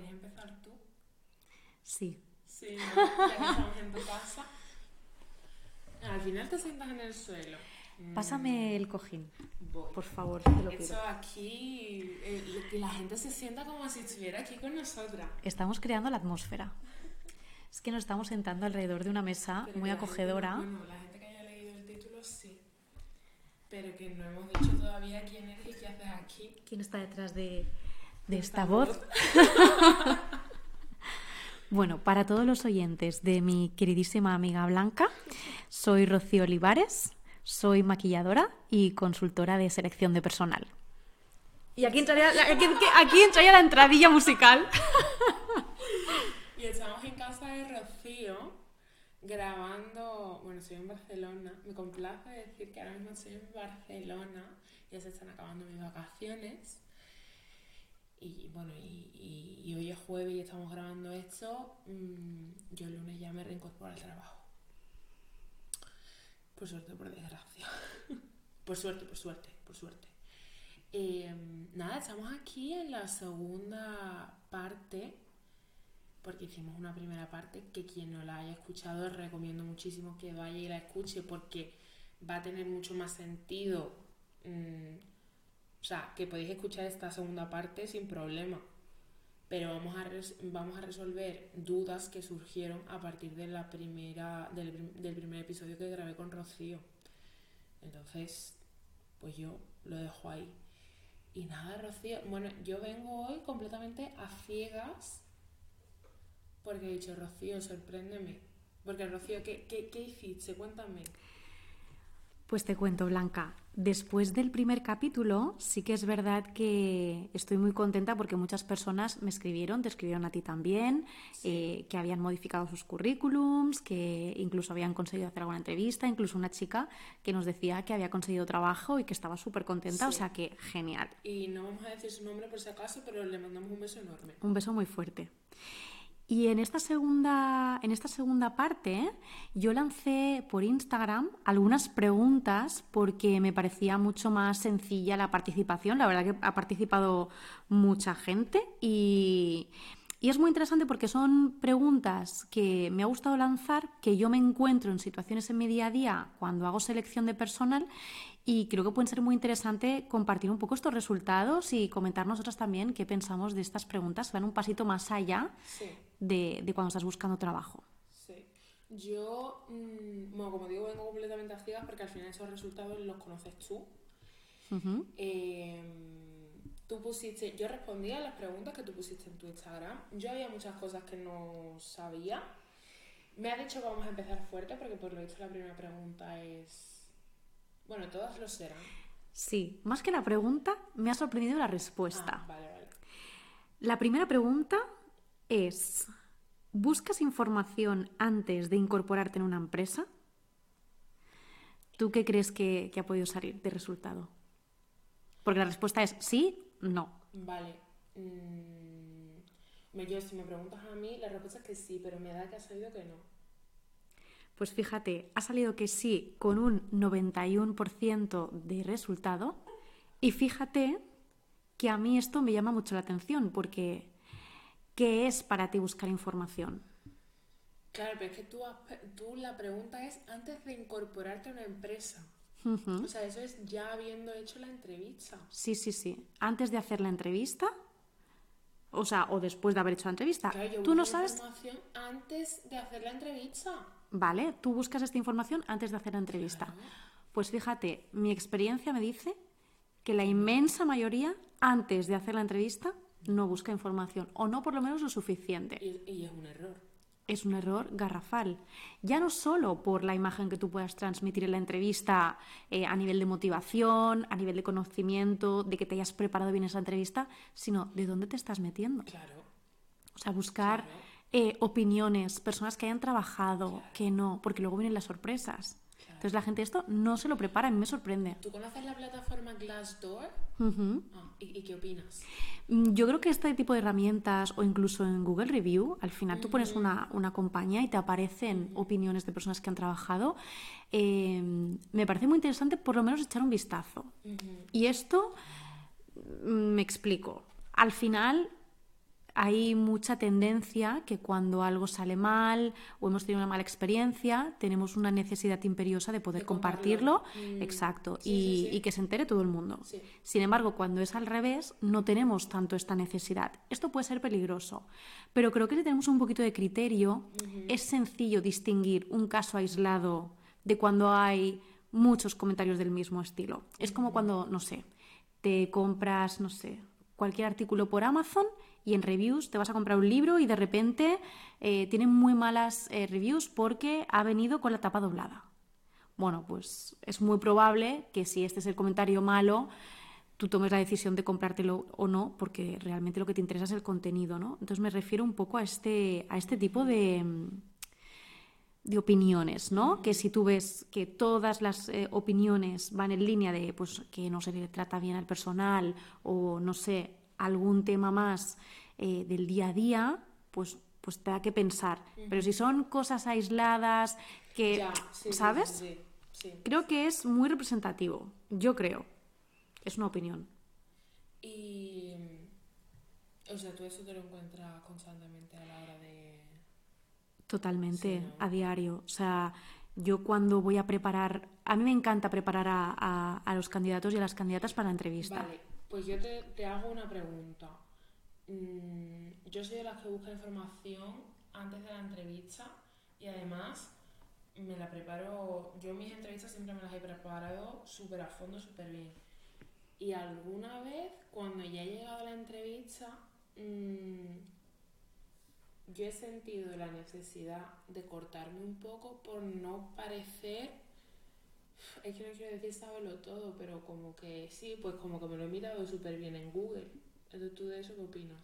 ¿Quieres empezar tú? Sí. Sí, ¿no? ya que estamos en tu casa. Al final te sientas en el suelo. Pásame el cojín, Voy. por favor, te lo pido. hecho aquí eh, que la gente se sienta como si estuviera aquí con nosotras. Estamos creando la atmósfera. Es que nos estamos sentando alrededor de una mesa Pero muy la gente- acogedora. bueno, la gente que haya leído el título sí. Pero que no hemos dicho todavía quién eres y qué haces aquí. ¿Quién está detrás de, de esta voz? Bueno, para todos los oyentes de mi queridísima amiga Blanca, soy Rocío Olivares, soy maquilladora y consultora de selección de personal. Y aquí entraría la, aquí, aquí entraría la entradilla musical. Y estamos en casa de Rocío grabando. Bueno, estoy en Barcelona. Me complace decir que ahora mismo estoy en Barcelona. Ya se están acabando mis vacaciones. Y bueno, y, hoy es jueves y estamos grabando esto. mm, yo el lunes ya me reincorporo al trabajo. Por suerte, por desgracia. por suerte, por suerte, por suerte. Eh, nada, estamos aquí en la segunda parte porque hicimos una primera parte que quien no la haya escuchado recomiendo muchísimo que vaya y la escuche porque va a tener mucho más sentido. mm, o sea, que podéis escuchar esta segunda parte sin problema. Pero vamos a, vamos a resolver dudas que surgieron a partir de la primera, del, del primer episodio que grabé con Rocío. Entonces, pues yo lo dejo ahí. Y nada, Rocío. Bueno, yo vengo hoy completamente a ciegas porque he dicho, Rocío, sorpréndeme. Porque, Rocío, ¿qué, qué, qué hiciste? Cuéntame. Pues te cuento, Blanca. Después del primer capítulo, sí que es verdad que estoy muy contenta porque muchas personas me escribieron, te escribieron a ti también, eh, que habían modificado sus currículums, que incluso habían conseguido hacer alguna entrevista, incluso una chica que nos decía que había conseguido trabajo y que estaba súper contenta, o sea que genial. Y no vamos a decir su nombre por si acaso, pero le mandamos un beso enorme. Un beso muy fuerte. Y en esta segunda, en esta segunda parte, yo lancé por Instagram algunas preguntas porque me parecía mucho más sencilla la participación. La verdad que ha participado mucha gente y, y es muy interesante porque son preguntas que me ha gustado lanzar, que yo me encuentro en situaciones en mi día a día cuando hago selección de personal y creo que pueden ser muy interesante compartir un poco estos resultados y comentar nosotras también qué pensamos de estas preguntas, van un pasito más allá Sí, de, de cuando estás buscando trabajo. sí. Yo, mm, bueno, como digo, vengo completamente a ciegas porque al final esos resultados los conoces tú. Ujú. Eh, tú pusiste, yo respondí a las preguntas que tú pusiste en tu Instagram. Yo había muchas cosas que no sabía. Me ha dicho que vamos a empezar fuerte porque por lo visto la primera pregunta es... Bueno, todas lo serán. Sí, más que la pregunta, me ha sorprendido la respuesta. Ah, vale, vale. La primera pregunta es, ¿buscas información antes de incorporarte en una empresa? ¿Tú qué crees que, que ha podido salir de resultado? Porque la respuesta es sí, no. Vale. mm, yo, si me preguntas a mí, la respuesta es que sí, pero me da que ha salido que no. Pues fíjate, ha salido que sí con un 91% de resultado y fíjate que a mí esto me llama mucho la atención porque ¿qué es para ti buscar información? Claro, pero es que tú, tú la pregunta es antes de incorporarte a una empresa. O sea, eso es ya habiendo hecho la entrevista. Sí, sí, sí. Antes de hacer la entrevista, o sea, o después de haber hecho la entrevista, Claro, yo tú no sabes, información antes de hacer la entrevista. Vale, tú buscas esta información antes de hacer la entrevista. Pues fíjate, mi experiencia me dice que la inmensa mayoría, antes de hacer la entrevista, no busca información, o no por lo menos lo suficiente. Y, y es un error. Es un error garrafal. Ya no solo por la imagen que tú puedas transmitir en la entrevista eh, a nivel de motivación, a nivel de conocimiento, de que te hayas preparado bien esa entrevista, sino de dónde te estás metiendo. Claro. O sea, buscar Claro. Eh, opiniones, personas que hayan trabajado, que no, porque luego vienen las sorpresas. Entonces la gente esto no se lo prepara, a mí me sorprende. ¿Tú conoces la plataforma Glassdoor? Ah, ¿y, y qué opinas? Mm, Yo creo que este tipo de herramientas o incluso en Google Review, al final tú pones una, una compañía y te aparecen opiniones de personas que han trabajado. Eh, me parece muy interesante por lo menos echar un vistazo. Y esto, mm, me explico. Al final hay mucha tendencia que cuando algo sale mal o hemos tenido una mala experiencia, tenemos una necesidad imperiosa de poder compartirlo, Mm. exacto, Sí, y, sí, sí. y que se entere todo el mundo. Sin embargo, cuando es al revés, no tenemos tanto esta necesidad. Esto puede ser peligroso, pero creo que si tenemos un poquito de criterio, es sencillo distinguir un caso aislado de cuando hay muchos comentarios del mismo estilo. Es como cuando, no sé, te compras, no sé, cualquier artículo por Amazon y en reviews te vas a comprar un libro y de repente eh, tiene muy malas eh, reviews porque ha venido con la tapa doblada. Bueno, pues es muy probable que si este es el comentario malo, tú tomes la decisión de comprártelo o no, porque realmente lo que te interesa es el contenido, ¿no? Entonces me refiero un poco a este, a este tipo de, de opiniones, ¿no? Que si tú ves que todas las eh, opiniones van en línea de pues que no se le trata bien al personal o no sé, algún tema más eh, del día a día, pues pues te da que pensar. Pero si son cosas aisladas que, Ya, sí, sí, ¿sabes? sí, sí. Creo que es muy representativo. Yo creo. Es una opinión. Y. O sea, tú eso te lo encuentras constantemente a la hora de. Totalmente, a diario. O sea, yo cuando voy a preparar, a mí me encanta preparar a, a- a los candidatos y a las candidatas para la entrevista. Vale, pues yo te, hago una pregunta. Mm, yo soy de las que busca información antes de la entrevista y además me la preparo. Yo mis entrevistas siempre me las he preparado súper a fondo, súper bien. Y alguna vez, cuando ya he llegado a la entrevista, mm, yo he sentido la necesidad de cortarme un poco por no parecer es que no quiero decir saberlo todo, pero como que sí, pues como que me lo he mirado súper bien en Google. Entonces, ¿tú de eso qué opinas?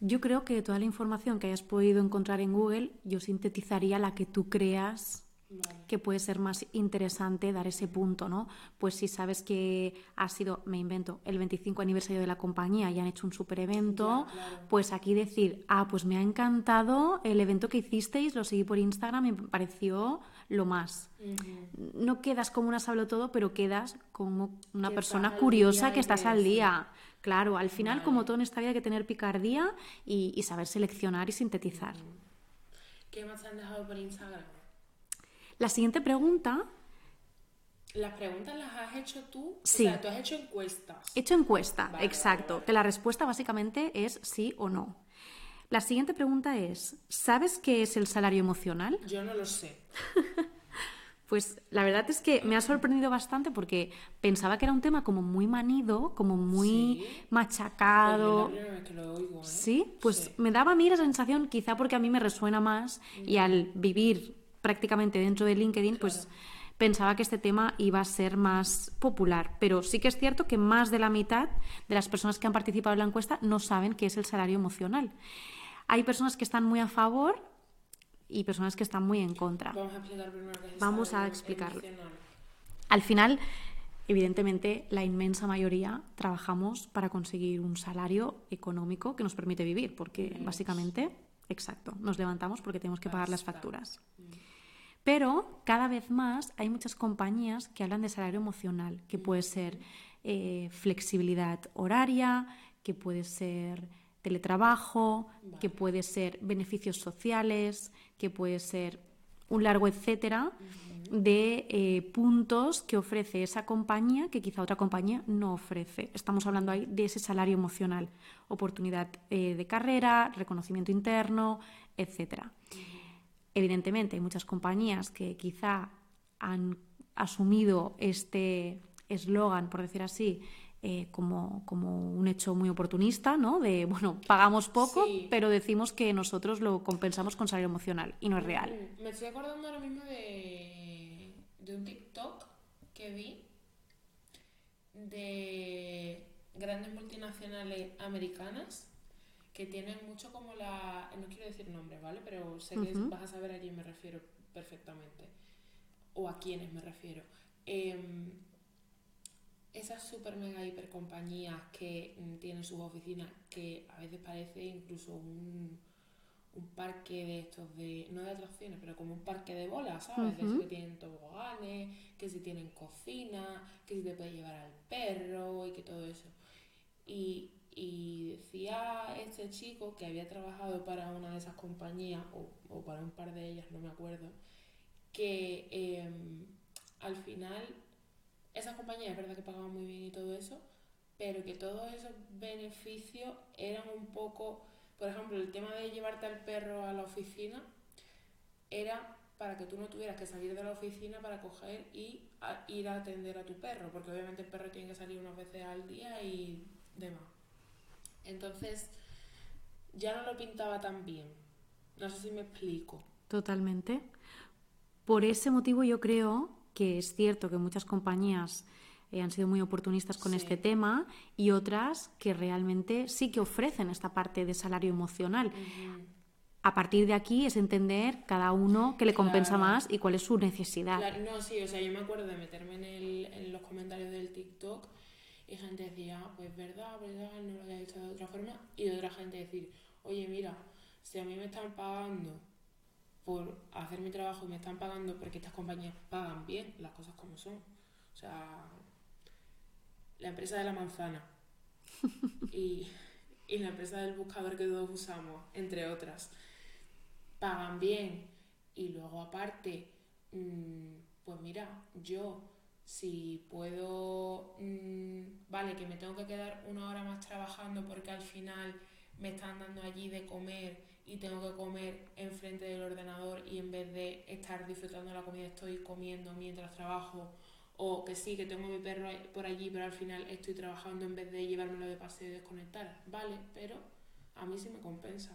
Yo creo que toda la información que hayas podido encontrar en Google, yo sintetizaría la que tú creas Vale. que puede ser más interesante dar ese punto, ¿no? Pues si sabes que ha sido, me invento, el 25 aniversario de la compañía y han hecho un super evento, Ya, claro. pues aquí decir, ah, pues me ha encantado el evento que hicisteis, lo seguí por Instagram y me pareció lo más. No quedas como una sablo todo, pero quedas como una Que persona curiosa que estás al día. Claro, al final, Vale. como todo en esta vida, hay que tener picardía y, y saber seleccionar y sintetizar. ¿Qué más han dejado por Instagram? La siguiente pregunta Las preguntas las has hecho tú. Sí. O sea, tú has hecho encuestas. He hecho encuesta, Vale, exacto, vale, vale. que la respuesta básicamente es sí o no. La siguiente pregunta es, ¿sabes qué es el salario emocional? Yo no lo sé. Pues la verdad es que me ha sorprendido bastante porque pensaba que era un tema como muy manido, como muy Sí. Machacado. la que lo oigo, ¿eh? Sí, pues Sí. me daba a mí la sensación, quizá porque a mí me resuena más y al vivir prácticamente dentro de LinkedIn, pues pensaba que este tema iba a ser más popular. Pero sí que es cierto que más de la mitad de las personas que han participado en la encuesta no saben qué es el salario emocional. Hay personas que están muy a favor y personas que están muy en contra. Vamos a explicar primero qué es el Vamos a explicarlo. emocional. Al final, evidentemente, la inmensa mayoría trabajamos para conseguir un salario económico que nos permite vivir, porque básicamente, exacto, nos levantamos porque tenemos que pagar las facturas. Pero cada vez más hay muchas compañías que hablan de salario emocional, que puede ser eh, flexibilidad horaria, que puede ser teletrabajo, que puede ser beneficios sociales, que puede ser un largo etcétera de eh, puntos que ofrece esa compañía que quizá otra compañía no ofrece. Estamos hablando ahí de ese salario emocional, oportunidad eh, de carrera, reconocimiento interno, etcétera. Evidentemente, hay muchas compañías que quizá han asumido este eslogan, por decir así, eh, como, como un hecho muy oportunista, ¿no? De, bueno, pagamos poco, Sí. pero decimos que nosotros lo compensamos con salario emocional y no es real. Mm, Me estoy acordando ahora mismo de, de un TikTok que vi de grandes multinacionales americanas que tienen mucho como la... No quiero decir nombres, ¿vale? Pero sé que vas a saber a quién me refiero perfectamente. O a quiénes me refiero. Em, esas super mega hiper compañías que mm, tienen sus oficinas que a veces parece incluso un, un parque de estos de no de atracciones pero como un parque de bolas sabes que tienen toboganes que si tienen cocina que si te puedes llevar al perro y que todo eso y, y decía este chico que había trabajado para una de esas compañías, o, o para un par de ellas, no me acuerdo, que em, al final esas compañías es verdad que pagaban muy bien y todo eso, pero que todos esos beneficios eran un poco, por ejemplo, el tema de llevarte al perro a la oficina era para que tú no tuvieras que salir de la oficina para coger y ir a atender a tu perro, porque obviamente el perro tiene que salir unas veces al día y demás. Entonces, ya no lo pintaba tan bien. No sé si me explico. Totalmente. Por ese motivo yo creo que es cierto que muchas compañías eh, han sido muy oportunistas con este tema y otras que realmente sí que ofrecen esta parte de salario emocional. A partir de aquí es entender cada uno qué le compensa más y cuál es su necesidad. no, sí, o sea, yo me acuerdo de meterme en, el, en los comentarios del TikTok y gente decía, ah, pues verdad, verdad, no lo había hecho de otra forma. Y otra gente decir, oye, mira, si a mí me están pagando por hacer mi trabajo y me están pagando porque estas compañías pagan bien las cosas como son. O sea, la empresa de la manzana y, la empresa del buscador que todos usamos, entre otras, pagan bien y luego aparte, mm, pues mira, yo si puedo, mm, vale, que me tengo que quedar una hora más trabajando porque al final me están dando allí de comer y tengo que comer enfrente del ordenador y en vez de estar disfrutando la comida estoy comiendo mientras trabajo o que sí, que tengo mi perro por allí pero al final estoy trabajando en vez de llevármelo de paseo y desconectar, vale, pero a mí sí me compensa.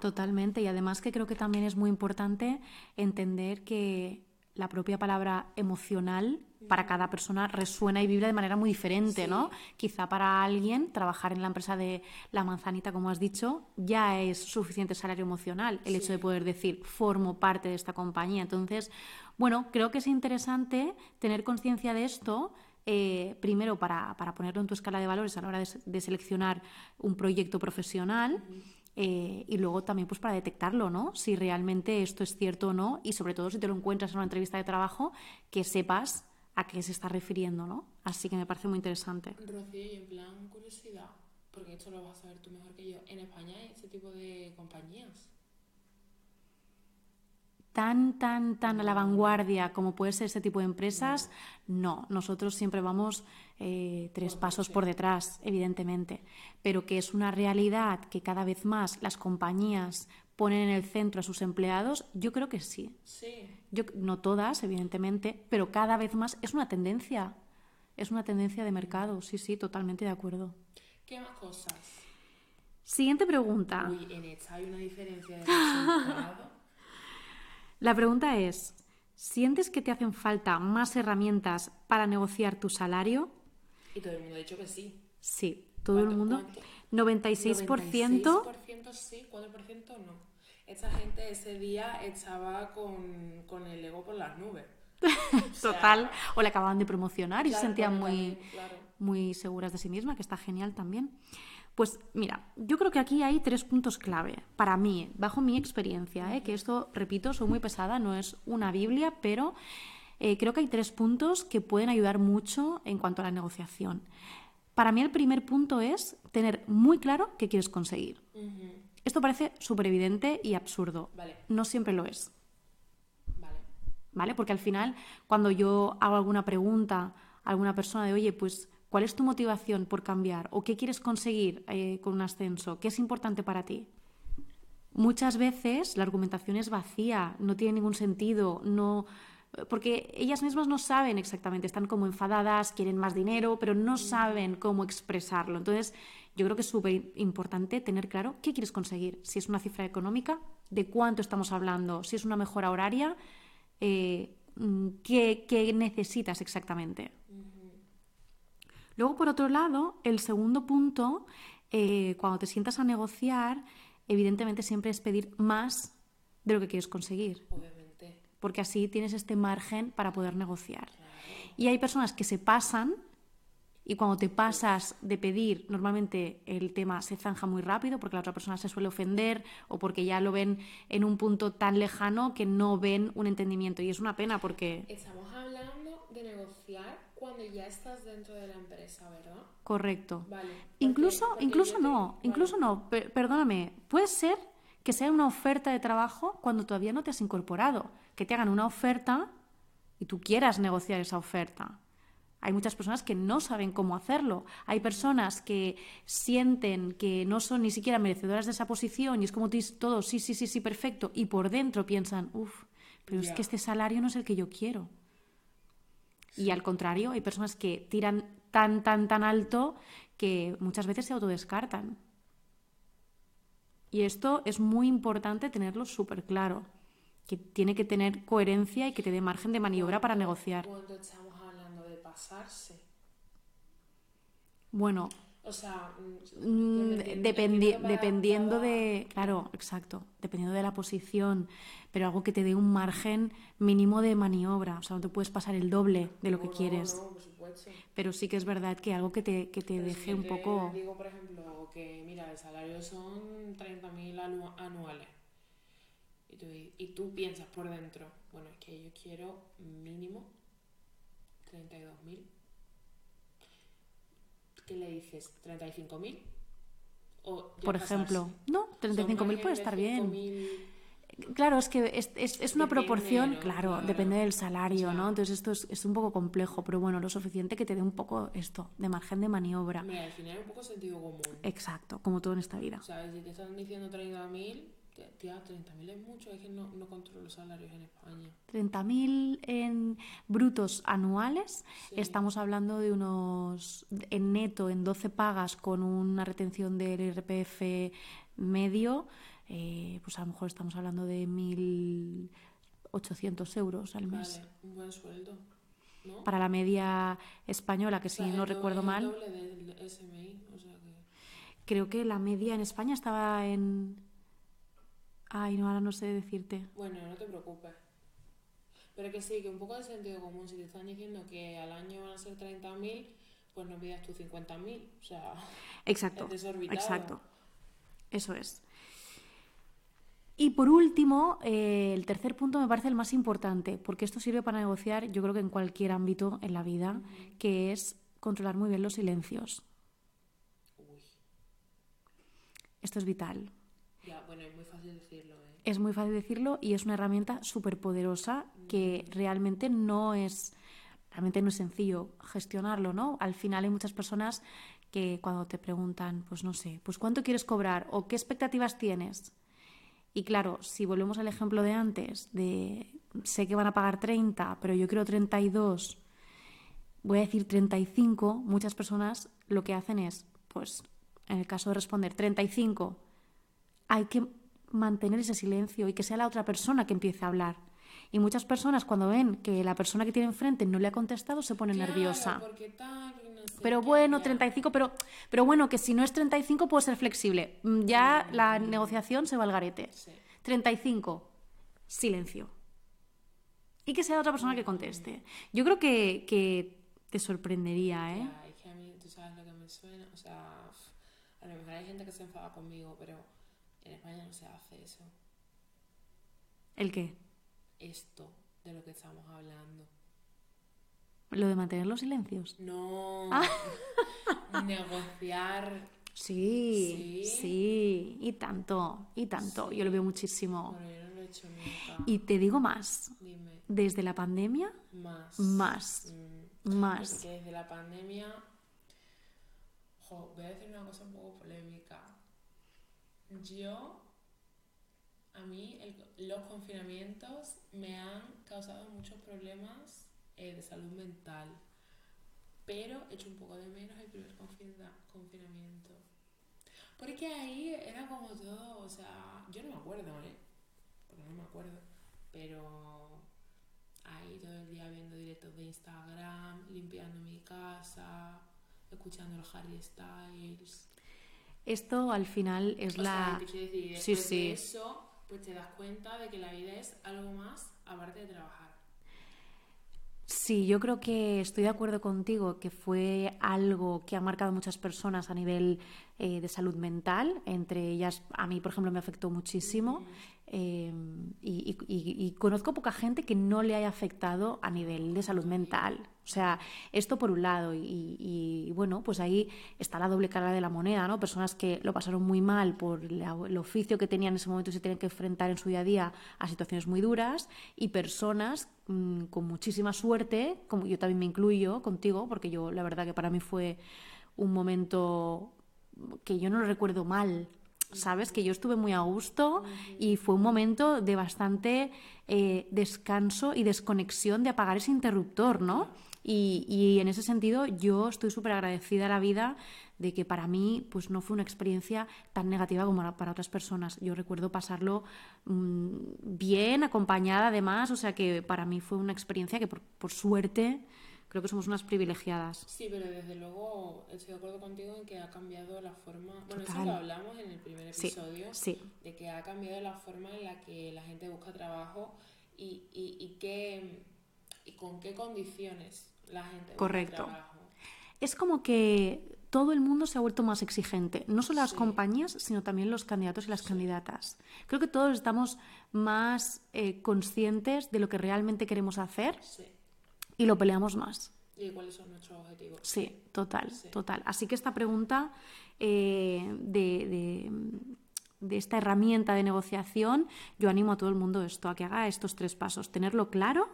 Totalmente y además que creo que también es muy importante entender que la propia palabra emocional para cada persona resuena y vibra de manera muy diferente, ¿no? Quizá para alguien trabajar en la empresa de la manzanita, como has dicho, ya es suficiente salario emocional, el hecho de poder decir, formo parte de esta compañía. Entonces, bueno, creo que es interesante tener conciencia de esto. Eh, primero para, ponerlo en tu escala de valores a la hora de, seleccionar un proyecto profesional eh, y luego también pues para detectarlo, ¿no? Si realmente esto es cierto o no y sobre todo si te lo encuentras en una entrevista de trabajo, que sepas a qué se está refiriendo, ¿no? Así que me parece muy interesante. Rocío, y en plan curiosidad, porque esto lo vas a saber tú mejor que yo, ¿en España hay este tipo de compañías? tan, tan, tan a la vanguardia como puede ser este tipo de empresas, no. Nosotros siempre vamos eh, tres pasos por detrás, evidentemente. Pero que es una realidad que cada vez más las compañías ponen en el centro a sus empleados, yo creo que sí. Sí. Yo, no todas, evidentemente, pero cada vez más es una tendencia. Es una tendencia de mercado, sí, sí, totalmente de acuerdo. ¿Qué más cosas? Siguiente pregunta. Uy, en esta hay una diferencia de La pregunta es, ¿sientes que te hacen falta más herramientas para negociar tu salario? Y todo el mundo ha dicho que sí. Sí, todo el mundo. 96%. 96% sí, 4% no esa gente ese día estaba con, el ego por las nubes. Total, o le acababan de promocionar y se sentían muy, muy seguras de sí misma, que está genial también. Pues mira, yo creo que aquí hay tres puntos clave para mí, bajo mi experiencia, ¿eh? que esto, repito, soy muy pesada, no es una Biblia, pero eh, creo que hay tres puntos que pueden ayudar mucho en cuanto a la negociación. Para mí el primer punto es tener muy claro qué quieres conseguir. Esto parece súper evidente y absurdo. No siempre lo es. Vale. ¿Vale? Porque al final, cuando yo hago alguna pregunta a alguna persona de, oye, pues, ¿cuál es tu motivación por cambiar? ¿O qué quieres conseguir eh, con un ascenso? ¿Qué es importante para ti? Muchas veces la argumentación es vacía, no tiene ningún sentido, no porque ellas mismas no saben exactamente, están como enfadadas, quieren más dinero, pero no saben cómo expresarlo. Entonces, yo creo que es súper importante tener claro qué quieres conseguir. Si es una cifra económica, de cuánto estamos hablando, si es una mejora horaria, eh, mm, ¿qué, necesitas exactamente. Luego, por otro lado, el segundo punto, eh, cuando te sientas a negociar, evidentemente siempre es pedir más de lo que quieres conseguir. Obviamente. Porque así tienes este margen para poder negociar. Y hay personas que se pasan y cuando te pasas de pedir, normalmente el tema se zanja muy rápido porque la otra persona se suele ofender o porque ya lo ven en un punto tan lejano que no ven un entendimiento. Y es una pena porque... Estamos hablando de negociar cuando ya estás dentro de la empresa, ¿verdad? Correcto. Vale. Incluso, porque incluso te- no, vale. incluso no, per- perdóname, puede ser que sea una oferta de trabajo cuando todavía no te has incorporado, que te hagan una oferta y tú quieras negociar esa oferta. Hay muchas personas que no saben cómo hacerlo. Hay personas que sienten que no son ni siquiera merecedoras de esa posición y es como tú dices todo, sí, sí, sí, sí, perfecto. Y por dentro piensan, uff, pero es que este salario no es el que yo quiero. Y al contrario, hay personas que tiran tan, tan, tan alto que muchas veces se autodescartan. Y esto es muy importante tenerlo súper claro, que tiene que tener coherencia y que te dé margen de maniobra para negociar. Cuando estamos hablando de pasarse. Bueno, O sea, mm, dependi- dependiendo cada- de, claro, exacto, dependiendo de la posición, pero algo que te dé un margen mínimo de maniobra, o sea, no te puedes pasar el doble de lo que No, quieres, no, por supuesto. pero sí que es verdad que algo que te, que te Pero deje un te poco... digo, por ejemplo, que mira, el salario son 30.000 anu- anuales. Y tú, y tú piensas por dentro, bueno, es que yo quiero mínimo 32.000. ¿Qué le dices? ¿35.000? O ya Por ejemplo, no, Son 35.000 puede estar bien. 5.000. Claro, es que es, es- es una Depende, proporción, ¿no? claro, Claro. depende del salario. ¿no? Entonces esto es, es un poco complejo, pero bueno, lo suficiente que te dé un poco esto, de margen de maniobra. Mira, al final es un poco sentido común. Exacto, como todo en esta vida. ¿Sabes? Si te están diciendo 30.000, te- tía, 30.000 es mucho, es que no, no controlo los salarios en España. 30.000 en brutos anuales, Sí. estamos hablando de unos, en neto, en 12 pagas con una retención del IRPF medio, eh, pues a lo mejor estamos hablando de 1.800 euros al mes. Vale, un buen sueldo, ¿no? Para la media española, que O sea, si no recuerdo el mal, doble del SMI, o sea que... creo que la media en España estaba en... Ay, no, ahora no sé decirte. Bueno, no te preocupes. Pero que sí, que un poco de sentido común. Si te están diciendo que al año van a ser 30.000, pues no pidas tú 50.000. O sea, Exacto, es desorbitado. exacto. Eso es. Y por último, eh, el tercer punto me parece el más importante, porque esto sirve para negociar, yo creo que en cualquier ámbito en la vida, que es controlar muy bien los silencios. Uy, Esto es vital. Ya, bueno, es muy fácil decirlo, ¿eh? Es muy fácil decirlo y es una herramienta súper poderosa que realmente no es, realmente no es sencillo gestionarlo, ¿no? Al final hay muchas personas que cuando te preguntan, pues no sé, pues cuánto quieres cobrar o qué expectativas tienes. Y claro, si volvemos al ejemplo de antes, de sé que van a pagar 30, pero yo quiero 32, voy a decir 35, muchas personas lo que hacen es, pues en el caso de responder 35, hay que mantener ese silencio y que sea la otra persona que empiece a hablar. Y muchas personas cuando ven que la persona que tiene enfrente no le ha contestado se pone Claro, nerviosa. porque tal, porque no sé Pero bueno, ya. 35, pero, pero bueno, que si no es 35 puede ser flexible. Mm, Ya la negociación se va al garete. Sí. 35, silencio. Y que sea otra persona que conteste. Yo creo que, que te sorprendería, ¿eh? Ya, es que a mí, tú sabes lo que me suena, o sea, a lo mejor hay gente que se enfada conmigo, pero en España no se hace eso. ¿El qué? Esto de lo que estamos hablando. Lo de mantener los silencios. No Ah. negociar. Sí, ¿Sí? sí, y tanto, y tanto. Yo lo veo muchísimo. Bueno, yo no lo he hecho nunca. Y te digo más, Dime, desde la pandemia, más. más, Mm, más. Porque desde la pandemia. Jo, voy a decir una cosa un poco polémica. Yo. A mí, el- los confinamientos me han causado muchos problemas eh, de salud mental. Pero he hecho un poco de menos el primer confina- confinamiento. Porque ahí era como todo, o sea, yo no me acuerdo, ¿eh? Porque no me acuerdo. Pero ahí todo el día viendo directos de Instagram, limpiando mi casa, escuchando los Harry Styles. Esto al final es O sea, la... te quiero decir, Sí, sí. de eso, pues te das cuenta de que la vida es algo más aparte de trabajar. Sí, yo creo que estoy de acuerdo contigo que fue algo que ha marcado a muchas personas a nivel eh, de salud mental. Entre ellas, a mí, por ejemplo, me afectó muchísimo. Eh, y, conozco poca gente que no le haya afectado a nivel de salud mental. O sea, esto por un lado. Y, bueno, pues ahí está la doble cara de la moneda, ¿no? Personas que lo pasaron muy mal por el oficio que tenían en ese momento y se tienen que enfrentar en su día a día a situaciones muy duras. Y personas mm, con muchísima suerte, como yo también me incluyo contigo, porque yo la verdad que para mí fue un momento que yo no lo recuerdo mal, ¿sabes? Que yo estuve muy a gusto y fue un momento de bastante eh, descanso y desconexión de apagar ese interruptor, ¿no? Y, en ese sentido yo estoy súper agradecida a la vida de que para mí pues no fue una experiencia tan negativa como para otras personas. Yo recuerdo pasarlo mm, bien, acompañada además, o sea que para mí fue una experiencia que por suerte creo que somos unas privilegiadas. Sí, pero desde luego estoy de acuerdo contigo en que ha cambiado la forma. Bueno, eso lo hablamos en el primer episodio. De que ha cambiado la forma en la que la gente busca trabajo y, y, y, qué, y con qué condiciones la gente Correcto. busca trabajo. Es como que todo el mundo se ha vuelto más exigente, no solo las compañías, sino también los candidatos y las candidatas. Creo que todos estamos más eh, conscientes de lo que realmente queremos hacer y lo peleamos más. ¿Y cuáles son nuestros objetivos? Sí, total, total. Así que esta pregunta eh, de, de, esta herramienta de negociación, yo animo a todo el mundo esto, a que haga estos tres pasos. Tenerlo claro,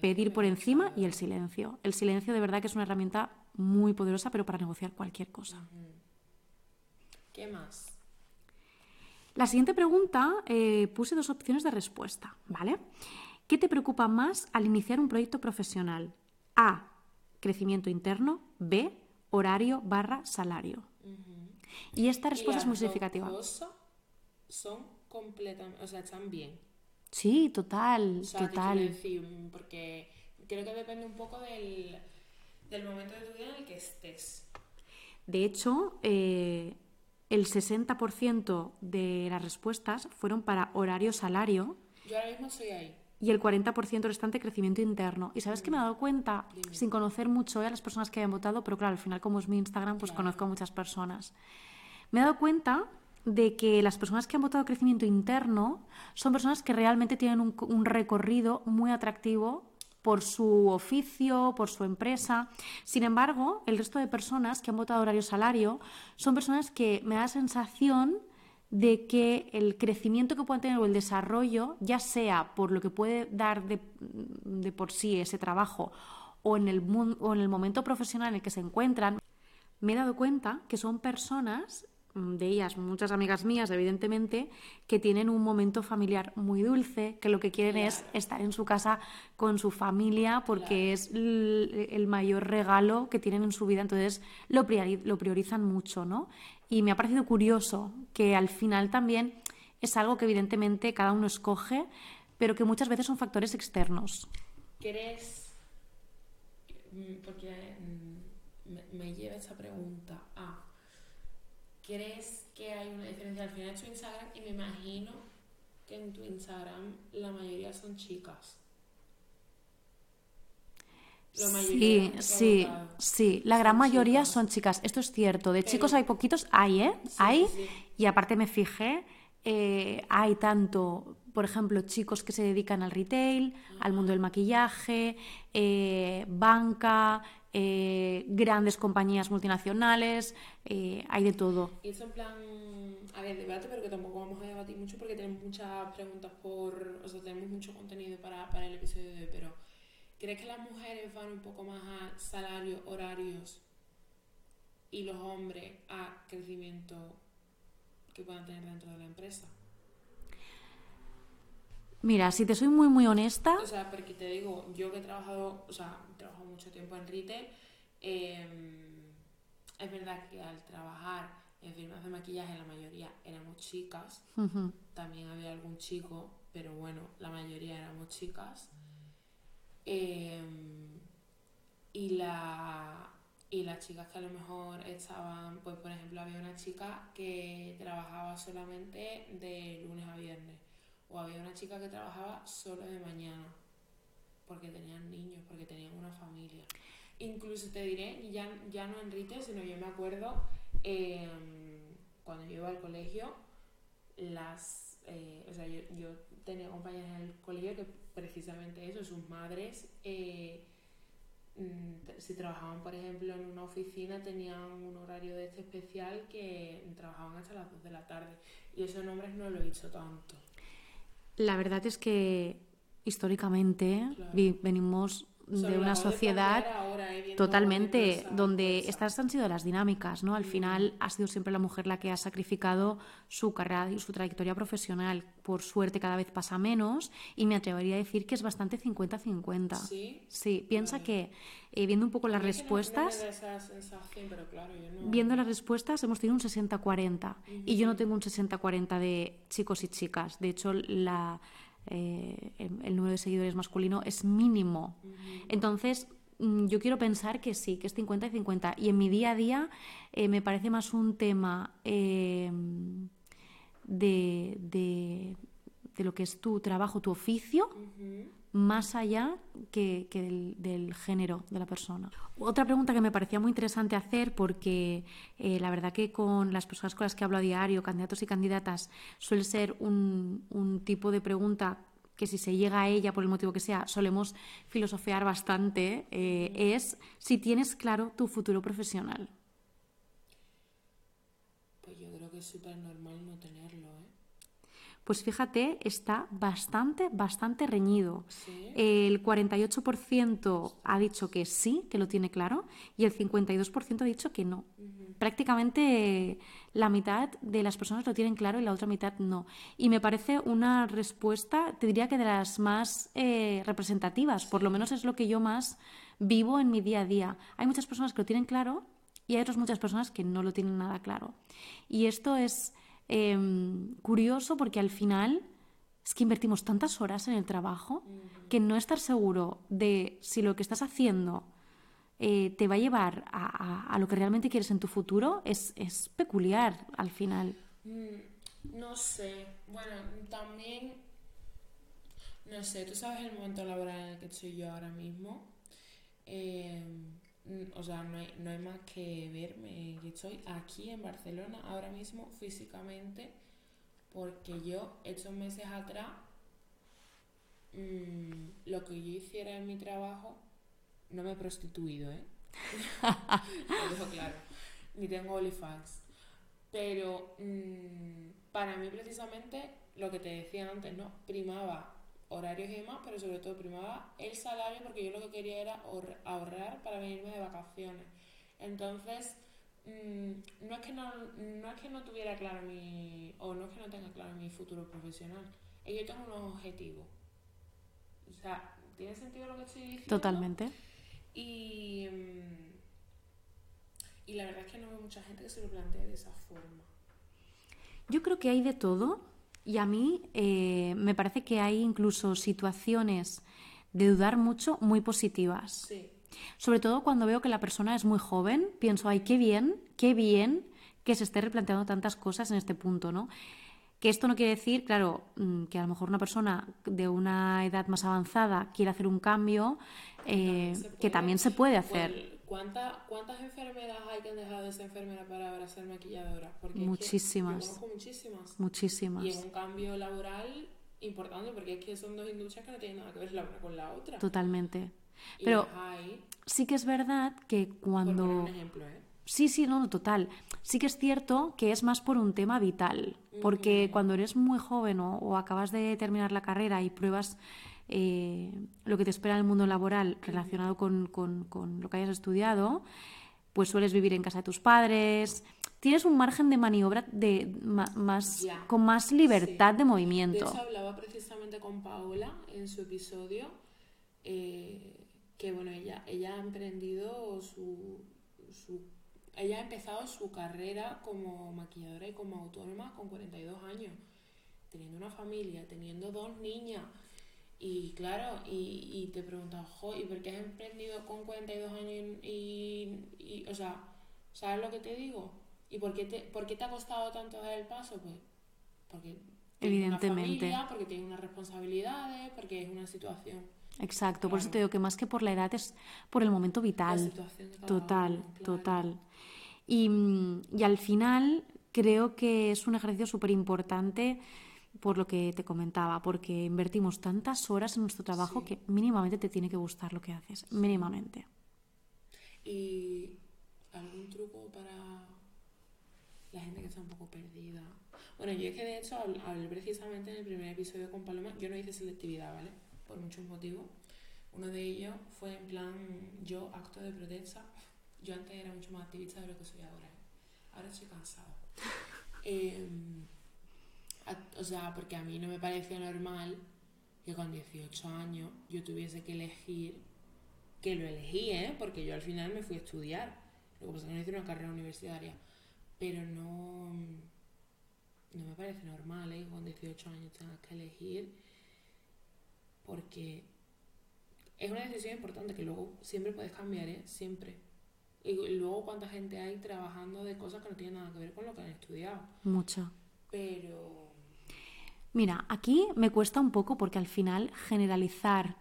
pedir por encima y el silencio. El silencio de verdad que es una herramienta muy poderosa, pero para negociar cualquier cosa. ¿Qué más? La siguiente pregunta eh, puse dos opciones de respuesta, ¿vale? ¿Qué te preocupa más al iniciar un proyecto profesional? A. Crecimiento interno. B. Horario barra salario. Y esta respuesta es muy significativa. son completamente, o sea, están bien. Sí, total, total. Decir, porque creo que depende un poco del, momento de tu vida en el que estés. De hecho, eh, el 60% de las respuestas fueron para horario salario. Yo ahora mismo estoy ahí y el 40% restante crecimiento interno. Y sabes que me he dado cuenta, sin conocer mucho a las personas que hayan votado, pero claro, al final como es mi Instagram, pues conozco a muchas personas. Me he dado cuenta de que las personas que han votado crecimiento interno son personas que realmente tienen un, un recorrido muy atractivo por su oficio, por su empresa. Sin embargo, el resto de personas que han votado horario salario son personas que me da la sensación de que el crecimiento que puedan tener o el desarrollo, ya sea por lo que puede dar de, por sí ese trabajo o en, el, o en el momento profesional en el que se encuentran, me he dado cuenta que son personas Mm, de ellas, muchas amigas mías, evidentemente, que tienen un momento familiar muy dulce, que lo que quieren es estar en su casa con su familia porque es el mayor regalo que tienen en su vida, entonces lo, lo priorizan mucho, ¿no? Y me ha parecido curioso que al final también es algo que evidentemente cada uno escoge, pero que muchas veces son factores externos. ¿Crees? Mm, porque mm, me lleva esa pregunta ¿Crees que hay una diferencia al final de tu Instagram? Y me imagino que en tu Instagram la mayoría son chicas. Sí, sí, sí. La gran mayoría son chicas. Esto es cierto. De chicos hay poquitos, hay, ¿eh? hay. Y aparte me fijé, eh, hay tanto, por ejemplo, chicos que se dedican al retail, al mundo del maquillaje, eh, banca, eh, grandes compañías multinacionales, eh, hay de todo. Y eso en plan, a ver, debate, pero que tampoco vamos a debatir mucho porque tenemos muchas preguntas por, o sea, tenemos mucho contenido para, para el episodio de hoy, pero ¿crees que las mujeres van un poco más a salarios, horarios y los hombres a crecimiento que puedan tener dentro de la empresa? Mira, si te soy muy, muy honesta. O sea, porque te digo, yo que he trabajado, o sea, he trabajado mucho tiempo en retail, em, es verdad que al trabajar en firmas de maquillaje la mayoría éramos chicas, también había algún chico, pero bueno, la mayoría éramos chicas. Em, y, la, y las chicas que a lo mejor estaban, pues por ejemplo había una chica que trabajaba solamente de lunes a viernes o había una chica que trabajaba solo de mañana. porque tenían niños, porque tenían una familia. Incluso te diré, ya, ya no en Rite, sino yo me acuerdo em, cuando yo iba al colegio, las, eh, o sea, yo, tenía compañeras en el colegio que precisamente eso, sus madres, eh, mm, si trabajaban, por ejemplo, en una oficina, tenían un horario de este especial que trabajaban hasta las 2 de la tarde. Y esos nombres no lo he visto tanto. La verdad es que históricamente venimos de una sociedad totalmente donde estas han sido las dinámicas, ¿no? Al mm. final ha sido siempre la mujer la que ha sacrificado su carrera y su trayectoria profesional. Por suerte cada vez pasa menos y me atrevería a decir que es bastante 50-50. ¿Sí? Sí, piensa que eh, viendo un poco las respuestas, viendo las respuestas hemos tenido un 60-40 y yo no tengo un 60-40 de chicos y chicas. De hecho, la eh, el, número de seguidores masculino es mínimo. Entonces, mm, yo quiero pensar que sí, que es 50 y 50. Y en mi día a día eh, me parece más un tema eh, de, de, lo que es tu trabajo, tu oficio, más allá que, del, género de la persona. Otra pregunta que me parecía muy interesante hacer, porque eh, la verdad que con las personas con las que hablo a diario, candidatos y candidatas, suele ser un, tipo de pregunta que si se llega a ella por el motivo que sea, solemos filosofear bastante, eh, es si tienes claro tu futuro profesional. Pues yo creo que es súper normal no tenerlo. Pues fíjate, está bastante, bastante reñido. El 48% ha dicho que sí, que lo tiene claro, y el 52% ha dicho que no. Prácticamente la mitad de las personas lo tienen claro y la otra mitad no. Y me parece una respuesta, te diría que de las más eh, representativas, por lo menos es lo que yo más vivo en mi día a día. Hay muchas personas que lo tienen claro y hay otras muchas personas que no lo tienen nada claro. Y esto es Em, curioso porque al final es que invertimos tantas horas en el trabajo que no estar seguro de si lo que estás haciendo eh, te va a llevar a, lo que realmente quieres en tu futuro es, es peculiar al final. Mm, no sé, bueno, también, no sé, tú sabes el momento laboral en el que estoy yo ahora mismo. Eh, o sea, no hay, no hay más que verme. Yo estoy aquí en Barcelona ahora mismo físicamente porque yo estos meses atrás mm, lo que yo hiciera en mi trabajo no me he prostituido, ¿eh? lo dejo claro. Ni tengo OnlyFans. Pero mm, para mí precisamente lo que te decía antes, ¿no? Primaba horarios y demás, pero sobre todo primaba el salario porque yo lo que quería era ahorrar para venirme de vacaciones. Entonces, mm, no, es que no, no es que no tuviera claro mi, o no es que no tenga claro mi futuro profesional, es que yo tengo unos objetivos. O sea, ¿tiene sentido lo que estoy diciendo? Totalmente. Y, mm, y la verdad es que no veo mucha gente que se lo plantee de esa forma. Yo creo que hay de todo y a mí eh, me parece que hay incluso situaciones de dudar mucho muy positivas. Sobre todo cuando veo que la persona es muy joven, pienso, ay, qué bien, qué bien que se esté replanteando tantas cosas en este punto, ¿no? Que esto no quiere decir, claro, mm, que a lo mejor una persona de una edad más avanzada quiere hacer un cambio, eh, que también se puede hacer. ¿Cuántas enfermeras hay que han dejado de ser enfermera para ahora ser maquilladora? muchísimas. muchísimas. Muchísimas. Y es un cambio laboral importante porque es que son dos industrias que no tienen nada que ver la una con la otra. Totalmente. Pero sí que es verdad que cuando... Por un ejemplo, ¿eh? Sí, sí, no, no, total. Sí que es cierto que es más por un tema vital, porque cuando eres muy joven o, acabas de terminar la carrera y pruebas eh, lo que te espera en el mundo laboral relacionado con, lo que hayas estudiado, pues sueles vivir en casa de tus padres, tienes un margen de maniobra de, más, con más libertad de movimiento. De hablaba precisamente con Paola en su episodio, eh, que bueno, ella, ella ha emprendido su, su, Ella ha empezado su carrera como maquilladora y como autónoma con 42 años, teniendo una familia, teniendo dos niñas, y claro, y, y te preguntas, ¿y por qué has emprendido con 42 años y, y, o sea, ¿sabes lo que te digo? ¿Y por qué te, por qué te ha costado tanto dar el paso? Pues porque Evidentemente. Una familia, porque tienes unas responsabilidades, porque es una situación Exacto, por eso te digo que más que por la edad es por el momento vital. total, total. Y, y, al final creo que es un ejercicio súper importante por lo que te comentaba, porque invertimos tantas horas en nuestro trabajo que mínimamente te tiene que gustar lo que haces, mínimamente. ¿Y algún truco para la gente que está un poco perdida? Bueno, yo es que de hecho hablé precisamente en el primer episodio con Paloma, yo no hice selectividad, ¿vale? Por muchos motivos. Uno de ellos fue en plan, yo acto de protesta. Yo antes era mucho más activista de lo que soy ahora. Ahora estoy cansada. Eh, o sea, porque a mí no me parecía normal que con 18 años yo tuviese que elegir, que lo elegí, ¿eh? Porque yo al final me fui a estudiar. Lo que pasa es que no hice una carrera universitaria. Pero no, no me parece normal, ¿eh? Que con 18 años tengas que elegir porque es una decisión importante que luego siempre puedes cambiar, ¿eh? Siempre. Y luego cuánta gente hay trabajando de cosas que no tienen nada que ver con lo que han estudiado. Mucha. Pero Mira, aquí me cuesta un poco porque al final generalizar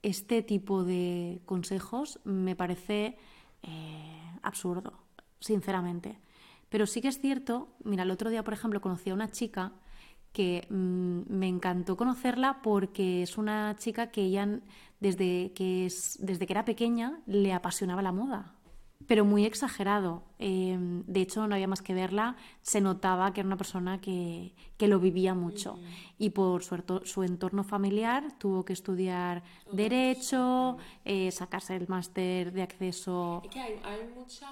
este tipo de consejos me parece eh, absurdo, sinceramente. Pero sí que es cierto, mira, el otro día, por ejemplo, conocí a una chica que mm, me encantó conocerla porque es una chica que ella desde que, es, desde que era pequeña le apasionaba la moda pero muy exagerado. Em, de hecho, no había más que verla, se notaba que era una persona que, lo vivía mucho. Y por su, su, entorno familiar tuvo que estudiar Derecho, eh, sacarse el máster de acceso. Es que hay, hay mucha.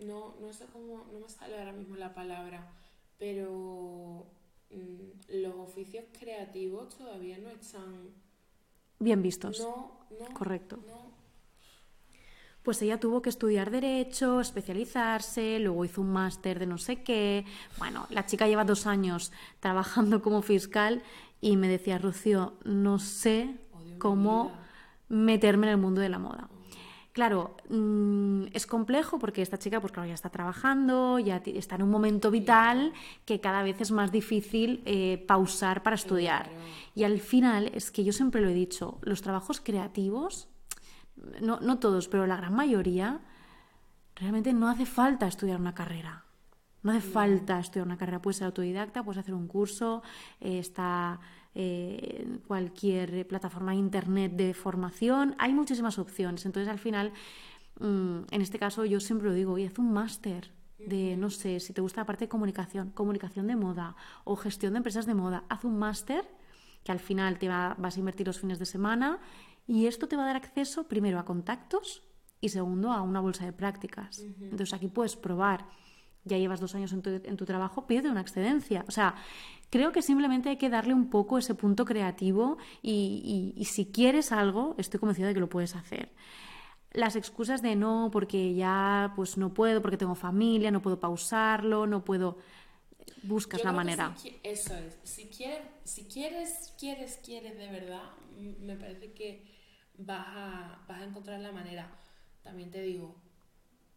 No, no sé cómo, no me sale ahora mismo la palabra, pero mm, los oficios creativos todavía no están bien vistos. No, no. Correcto. Pues ella tuvo que estudiar derecho, especializarse, luego hizo un máster de no sé qué. Bueno, la chica lleva dos años trabajando como fiscal y me decía, Rocío, no sé cómo meterme en el mundo de la moda. Claro, mm, es complejo porque esta chica, pues claro, ya está trabajando, ya está en un momento vital que cada vez es más difícil eh, pausar para estudiar. Y al final, es que yo siempre lo he dicho, los trabajos creativos, no, no todos, pero la gran mayoría, realmente no hace falta estudiar una carrera. No hace falta estudiar una carrera, puedes ser autodidacta, puedes hacer un curso, eh, está eh, cualquier plataforma de internet de formación, hay muchísimas opciones. Entonces, al final, mm, en este caso, yo siempre lo digo, oye, haz un máster de, no sé, si te gusta la parte de comunicación, comunicación de moda o gestión de empresas de moda, haz un máster que al final te vas a invertir los fines de semana y esto te va a dar acceso primero a contactos y segundo a una bolsa de prácticas. Entonces aquí puedes probar, ya llevas dos años en tu, en tu trabajo, pide una excedencia. O sea, creo que simplemente hay que darle un poco ese punto creativo y, y, si quieres algo, estoy convencida de que lo puedes hacer las excusas de no, porque ya pues no puedo, porque tengo familia, no puedo pausarlo, no puedo buscas la manera. eso es. Si quieres, si quieres, quieres, quieres de verdad, me parece que vas a, vas a encontrar la manera. También te digo,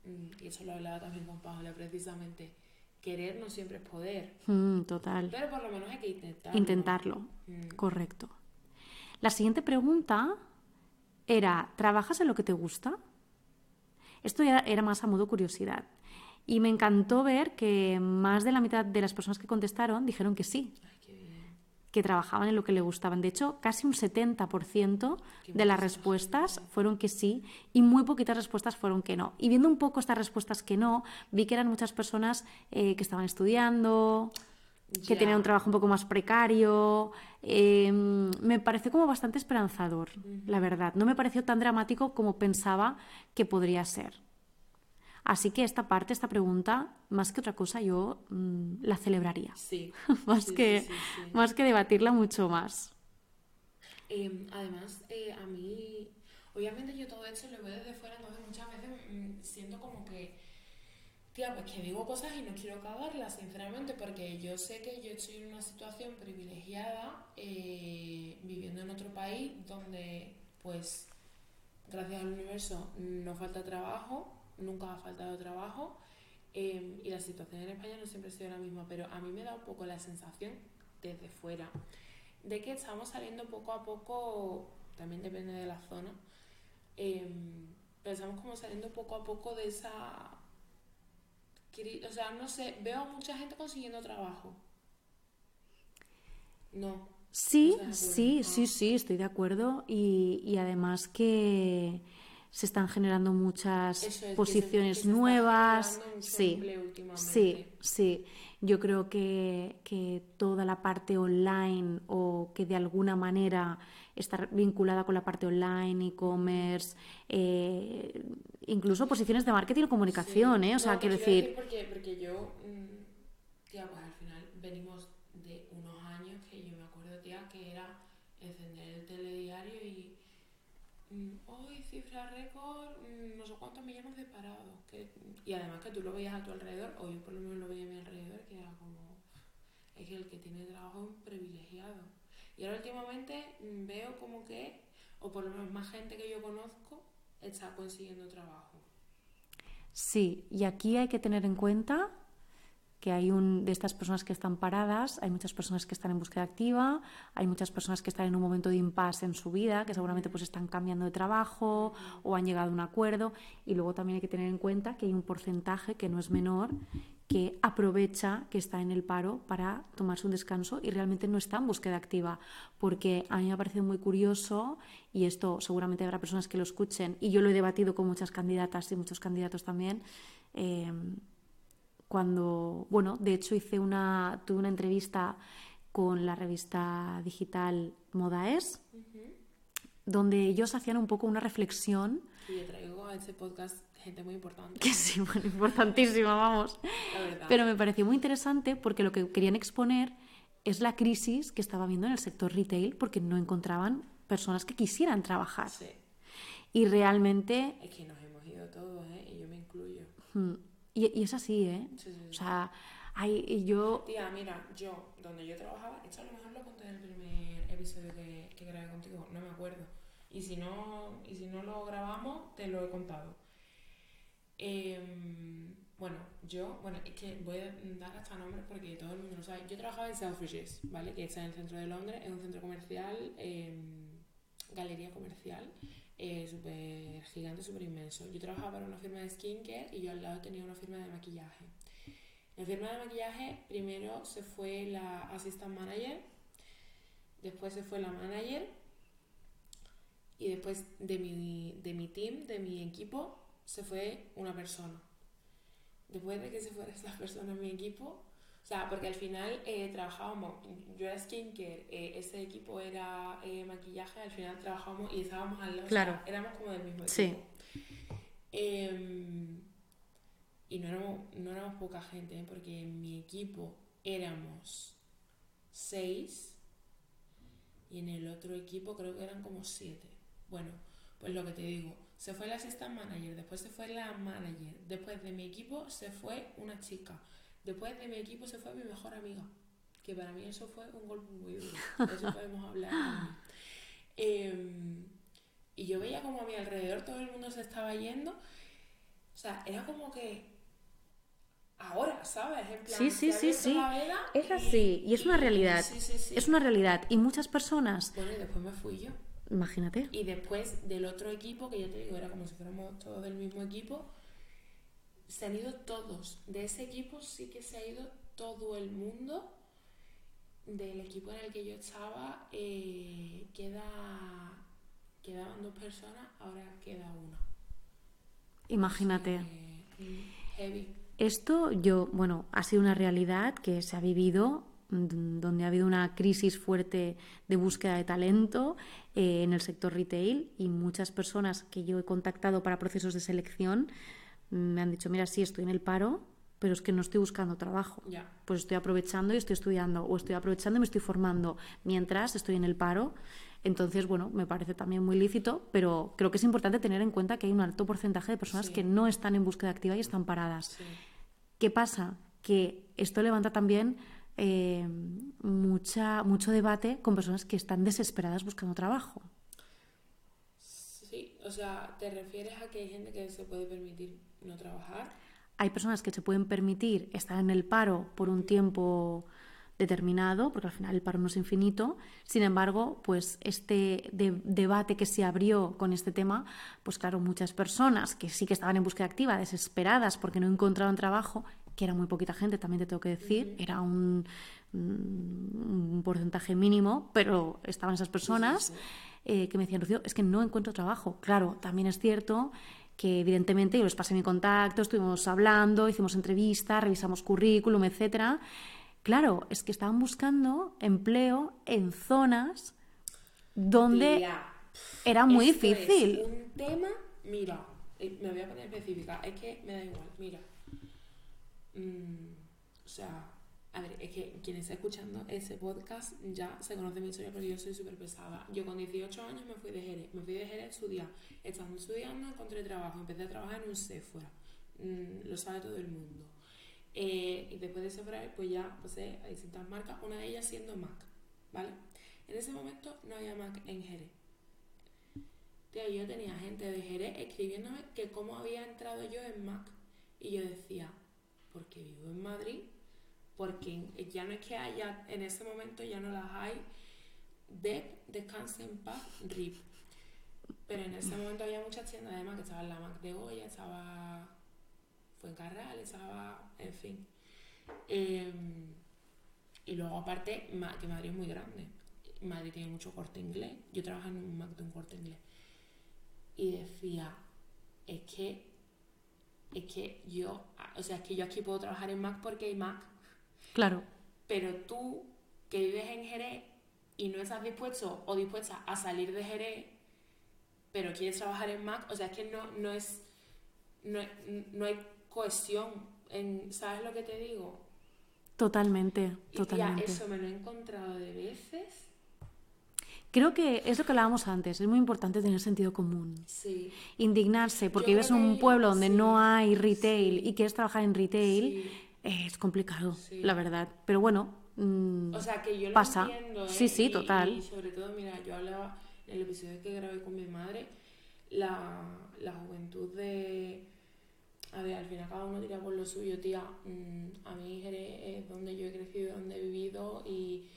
mm, y eso lo hablaba también con Paola precisamente, querer no siempre es poder. Mm, total. Pero por lo menos hay que intentarlo. Intentarlo, mm. correcto. La siguiente pregunta era, ¿trabajas en lo que te gusta? Esto ya era más a modo curiosidad. Y me encantó ver que más de la mitad de las personas que contestaron dijeron que sí, que trabajaban en lo que le gustaban. De hecho, casi un 70% de las respuestas fueron que sí y muy poquitas respuestas fueron que no. Y viendo un poco estas respuestas que no, vi que eran muchas personas eh, que estaban estudiando, que tenían un trabajo un poco más precario. Em, me pareció como bastante esperanzador, la verdad. No me pareció tan dramático como pensaba que podría ser. Así que esta parte, esta pregunta, más que otra cosa, yo mm, la celebraría. Sí. más, que, más que debatirla mucho más. Em, además, eh, a mí, obviamente yo todo esto lo veo desde fuera, entonces muchas veces mm, siento como que, tía, pues que digo cosas y no quiero cagarlas, sinceramente, porque yo sé que yo estoy en una situación privilegiada, eh, viviendo en otro país, donde, pues, gracias al universo, no falta trabajo, nunca ha faltado trabajo em, y la situación en España no siempre ha sido la misma, pero a mí me da un poco la sensación desde fuera de que estamos saliendo poco a poco, también depende de la zona, em, pero estamos como saliendo poco a poco de esa... O sea, no sé, veo a mucha gente consiguiendo trabajo. No. Sí, sí, sí, sí, estoy de acuerdo. Y, y además que se están generando muchas posiciones nuevas. Sí, sí, sí. Yo creo que, que, toda la parte online o que de alguna manera está vinculada con la parte online, e-commerce, eh, incluso posiciones de marketing o comunicación, ¿eh? O sea, quiero decir... porque, porque yo, mm, tía, pues al final venimos de unos años que yo me acuerdo, tía, que era encender el telediario y mm, hoy cifra récord, mm, no sé cuántos millones de parados. Y además que tú lo veías a tu alrededor, o yo por lo menos lo veía a mi alrededor, que era como, es el que tiene trabajo un privilegiado. Y ahora últimamente mm, veo como que, o por lo menos más gente que yo conozco, está consiguiendo trabajo. Sí, y aquí hay que tener en cuenta que hay un de estas personas que están paradas, hay muchas personas que están en búsqueda activa, hay muchas personas que están en un momento de impasse en su vida, que seguramente pues están cambiando de trabajo o han llegado a un acuerdo y luego también hay que tener en cuenta que hay un porcentaje que no es menor que aprovecha que está en el paro para tomarse un descanso y realmente no está en búsqueda activa, porque a mí me ha parecido muy curioso y esto seguramente habrá personas que lo escuchen y yo lo he debatido con muchas candidatas y muchos candidatos también. Eh, cuando, bueno, de hecho hice una, tuve una entrevista con la revista digital Modaes, donde ellos hacían un poco una reflexión. Sí, yo traigo a ese podcast gente muy importante. Que sí, bueno, importantísima, vamos. La verdad. Pero me pareció muy interesante porque lo que querían exponer es la crisis que estaba habiendo en el sector retail porque no encontraban personas que quisieran trabajar. Sí. Y realmente... Es que nos hemos ido todos, ¿eh? Y yo me incluyo. Hmm, y, es así, ¿eh? Sí, sí, O sea, hay, yo... Tía, mira, yo, donde yo trabajaba, esto a lo mejor lo conté en el primer episodio que, que grabé contigo, no me acuerdo. Y si no, y si no lo grabamos, te lo he contado. Em, bueno, yo, bueno, es que voy a dar hasta nombres porque todo el mundo lo sabe. Yo trabajaba en Selfridges, ¿vale? Que está en el centro de Londres, es un centro comercial, em, galería comercial, eh, súper gigante, súper inmenso. Yo trabajaba para una firma de skincare y yo al lado tenía una firma de maquillaje. En la firma de maquillaje primero se fue la assistant manager, después se fue la manager y después de mi, de mi team, de mi equipo, se fue una persona. Después de que se fuera esa persona en mi equipo, sea, porque al final eh, trabajábamos, yo era skincare, eh, ese equipo era eh, maquillaje, al final trabajábamos y estábamos al lado, Claro. o sea, éramos como del mismo equipo. Sí. Em, y no éramos, no éramos poca gente, ¿eh? porque en mi equipo éramos seis y en el otro equipo creo que eran como siete. Bueno, pues lo que te digo, se fue la assistant manager, después se fue la manager, después de mi equipo se fue una chica, después de mi equipo se fue mi mejor amiga, que para mí eso fue un golpe muy duro, de eso podemos hablar. Em, y yo veía como a mi alrededor todo el mundo se estaba yendo, o sea, era como que ahora, ¿sabes? En plan, Sí, sí, sí, sí. Es así, y es una realidad. Sí, sí, sí. Es una realidad. Y muchas personas, Bueno, y después me fui yo. imagínate, Y después del otro equipo, que ya te digo, era como si fuéramos todos del mismo equipo, se han ido todos. De ese equipo sí que se ha ido todo el mundo. Del equipo en el que yo estaba, eh, queda, quedaban dos personas, ahora queda una. imagínate. Eh, mm, heavy. Esto yo, bueno, ha sido una realidad que se ha vivido, mm, donde ha habido una crisis fuerte de búsqueda de talento eh, en el sector retail y muchas personas que yo he contactado para procesos de selección me han dicho, mira, sí, estoy en el paro, pero es que no estoy buscando trabajo. Ya. Pues estoy aprovechando y estoy estudiando, o estoy aprovechando y me estoy formando mientras estoy en el paro. Entonces, bueno, me parece también muy lícito, pero creo que es importante tener en cuenta que hay un alto porcentaje de personas Sí. que no están en búsqueda activa y están paradas. Sí. ¿Qué pasa? Que esto levanta también eh, mucha, mucho debate con personas que están desesperadas buscando trabajo. Sí, o sea, ¿te refieres a que hay gente que se puede permitir no trabajar? Hay personas que se pueden permitir estar en el paro por un tiempo determinado, porque al final el paro no es infinito. Sin embargo, pues este debate que se abrió con este tema, pues claro, muchas personas que sí que estaban en búsqueda activa, desesperadas porque no encontraban trabajo, que era muy poquita gente, también te tengo que decir, era un, un, porcentaje mínimo, pero estaban esas personas eh, que me decían, Rocío, es que no encuentro trabajo. Claro, también es cierto que evidentemente yo les pasé mi contacto, estuvimos hablando, hicimos entrevistas, revisamos currículum, etcétera. Claro, es que estaban buscando empleo en zonas donde era muy difícil. Es un tema, mira, eh, me voy a poner específica, es que me da igual, mira. Mm, o sea, a ver, es que quien está escuchando ese podcast ya se conoce mi historia, pero yo soy súper pesada. Yo con 18 años me fui de Jerez, me fui de Jerez a estudiar. Estando estudiando encontré trabajo, empecé a trabajar en un Sephora. Mm, lo sabe todo el mundo. Eh, y después de Sephora, pues ya pasé a distintas marcas, una de ellas siendo Mac, ¿vale? En ese momento no había Mac en Jerez. Yo tenía gente de Jerez escribiéndome que cómo había entrado yo en Mac. Y yo decía, porque vivo en Madrid porque ya no es que haya, en ese momento ya no las hay, de descanse en paz, RIP. Pero en ese momento había muchas tiendas, además que estaba la Mac de Goya, estaba Fuencarral, estaba, en fin. Em, y luego aparte, que Madrid es muy grande. Madrid tiene mucho corte inglés. Yo trabajo en un Mac de un corte inglés. Y decía, es que, es que yo, o sea, es que yo aquí puedo trabajar en Mac porque hay Mac Claro. Pero tú, que vives en Jerez y no estás dispuesto o dispuesta a salir de Jerez, pero quieres trabajar en Mac, o sea, es que no, no es. No, no hay cohesión. En, ¿Sabes lo que te digo? Totalmente, totalmente. eso me lo he encontrado de veces. Creo que es lo que hablábamos antes, es muy importante tener sentido común. Sí. Indignarse, porque vives en un pueblo donde no hay retail y quieres trabajar en retail es complicado, la verdad. Pero bueno, mm, o sea, que yo lo pasa. Entiendo, ¿eh? Sí, sí, total. Y, sobre todo, mira, yo hablaba en el episodio que grabé con mi madre, la, la juventud de... A ver, al final cada uno tira por lo suyo, tía. Mm, a mí Jerez es donde yo he crecido, donde he vivido y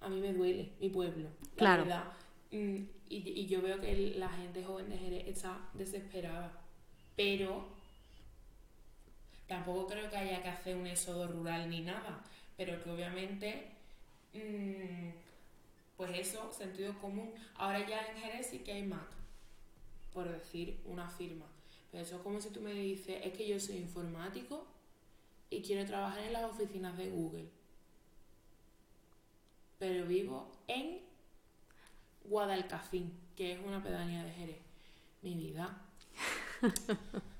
a mí me duele mi pueblo, claro. verdad. Mm, y, y yo veo que la gente joven de Jerez está desesperada. Pero Tampoco creo que haya que hacer un éxodo rural ni nada, pero que obviamente, mm, pues eso, sentido común. Ahora ya en Jerez sí que hay Mac, por decir una firma. Pero eso es como si tú me dices, es que yo soy informático y quiero trabajar en las oficinas de Google. Pero vivo en Guadalcafín, que es una pedanía de Jerez. Mi vida.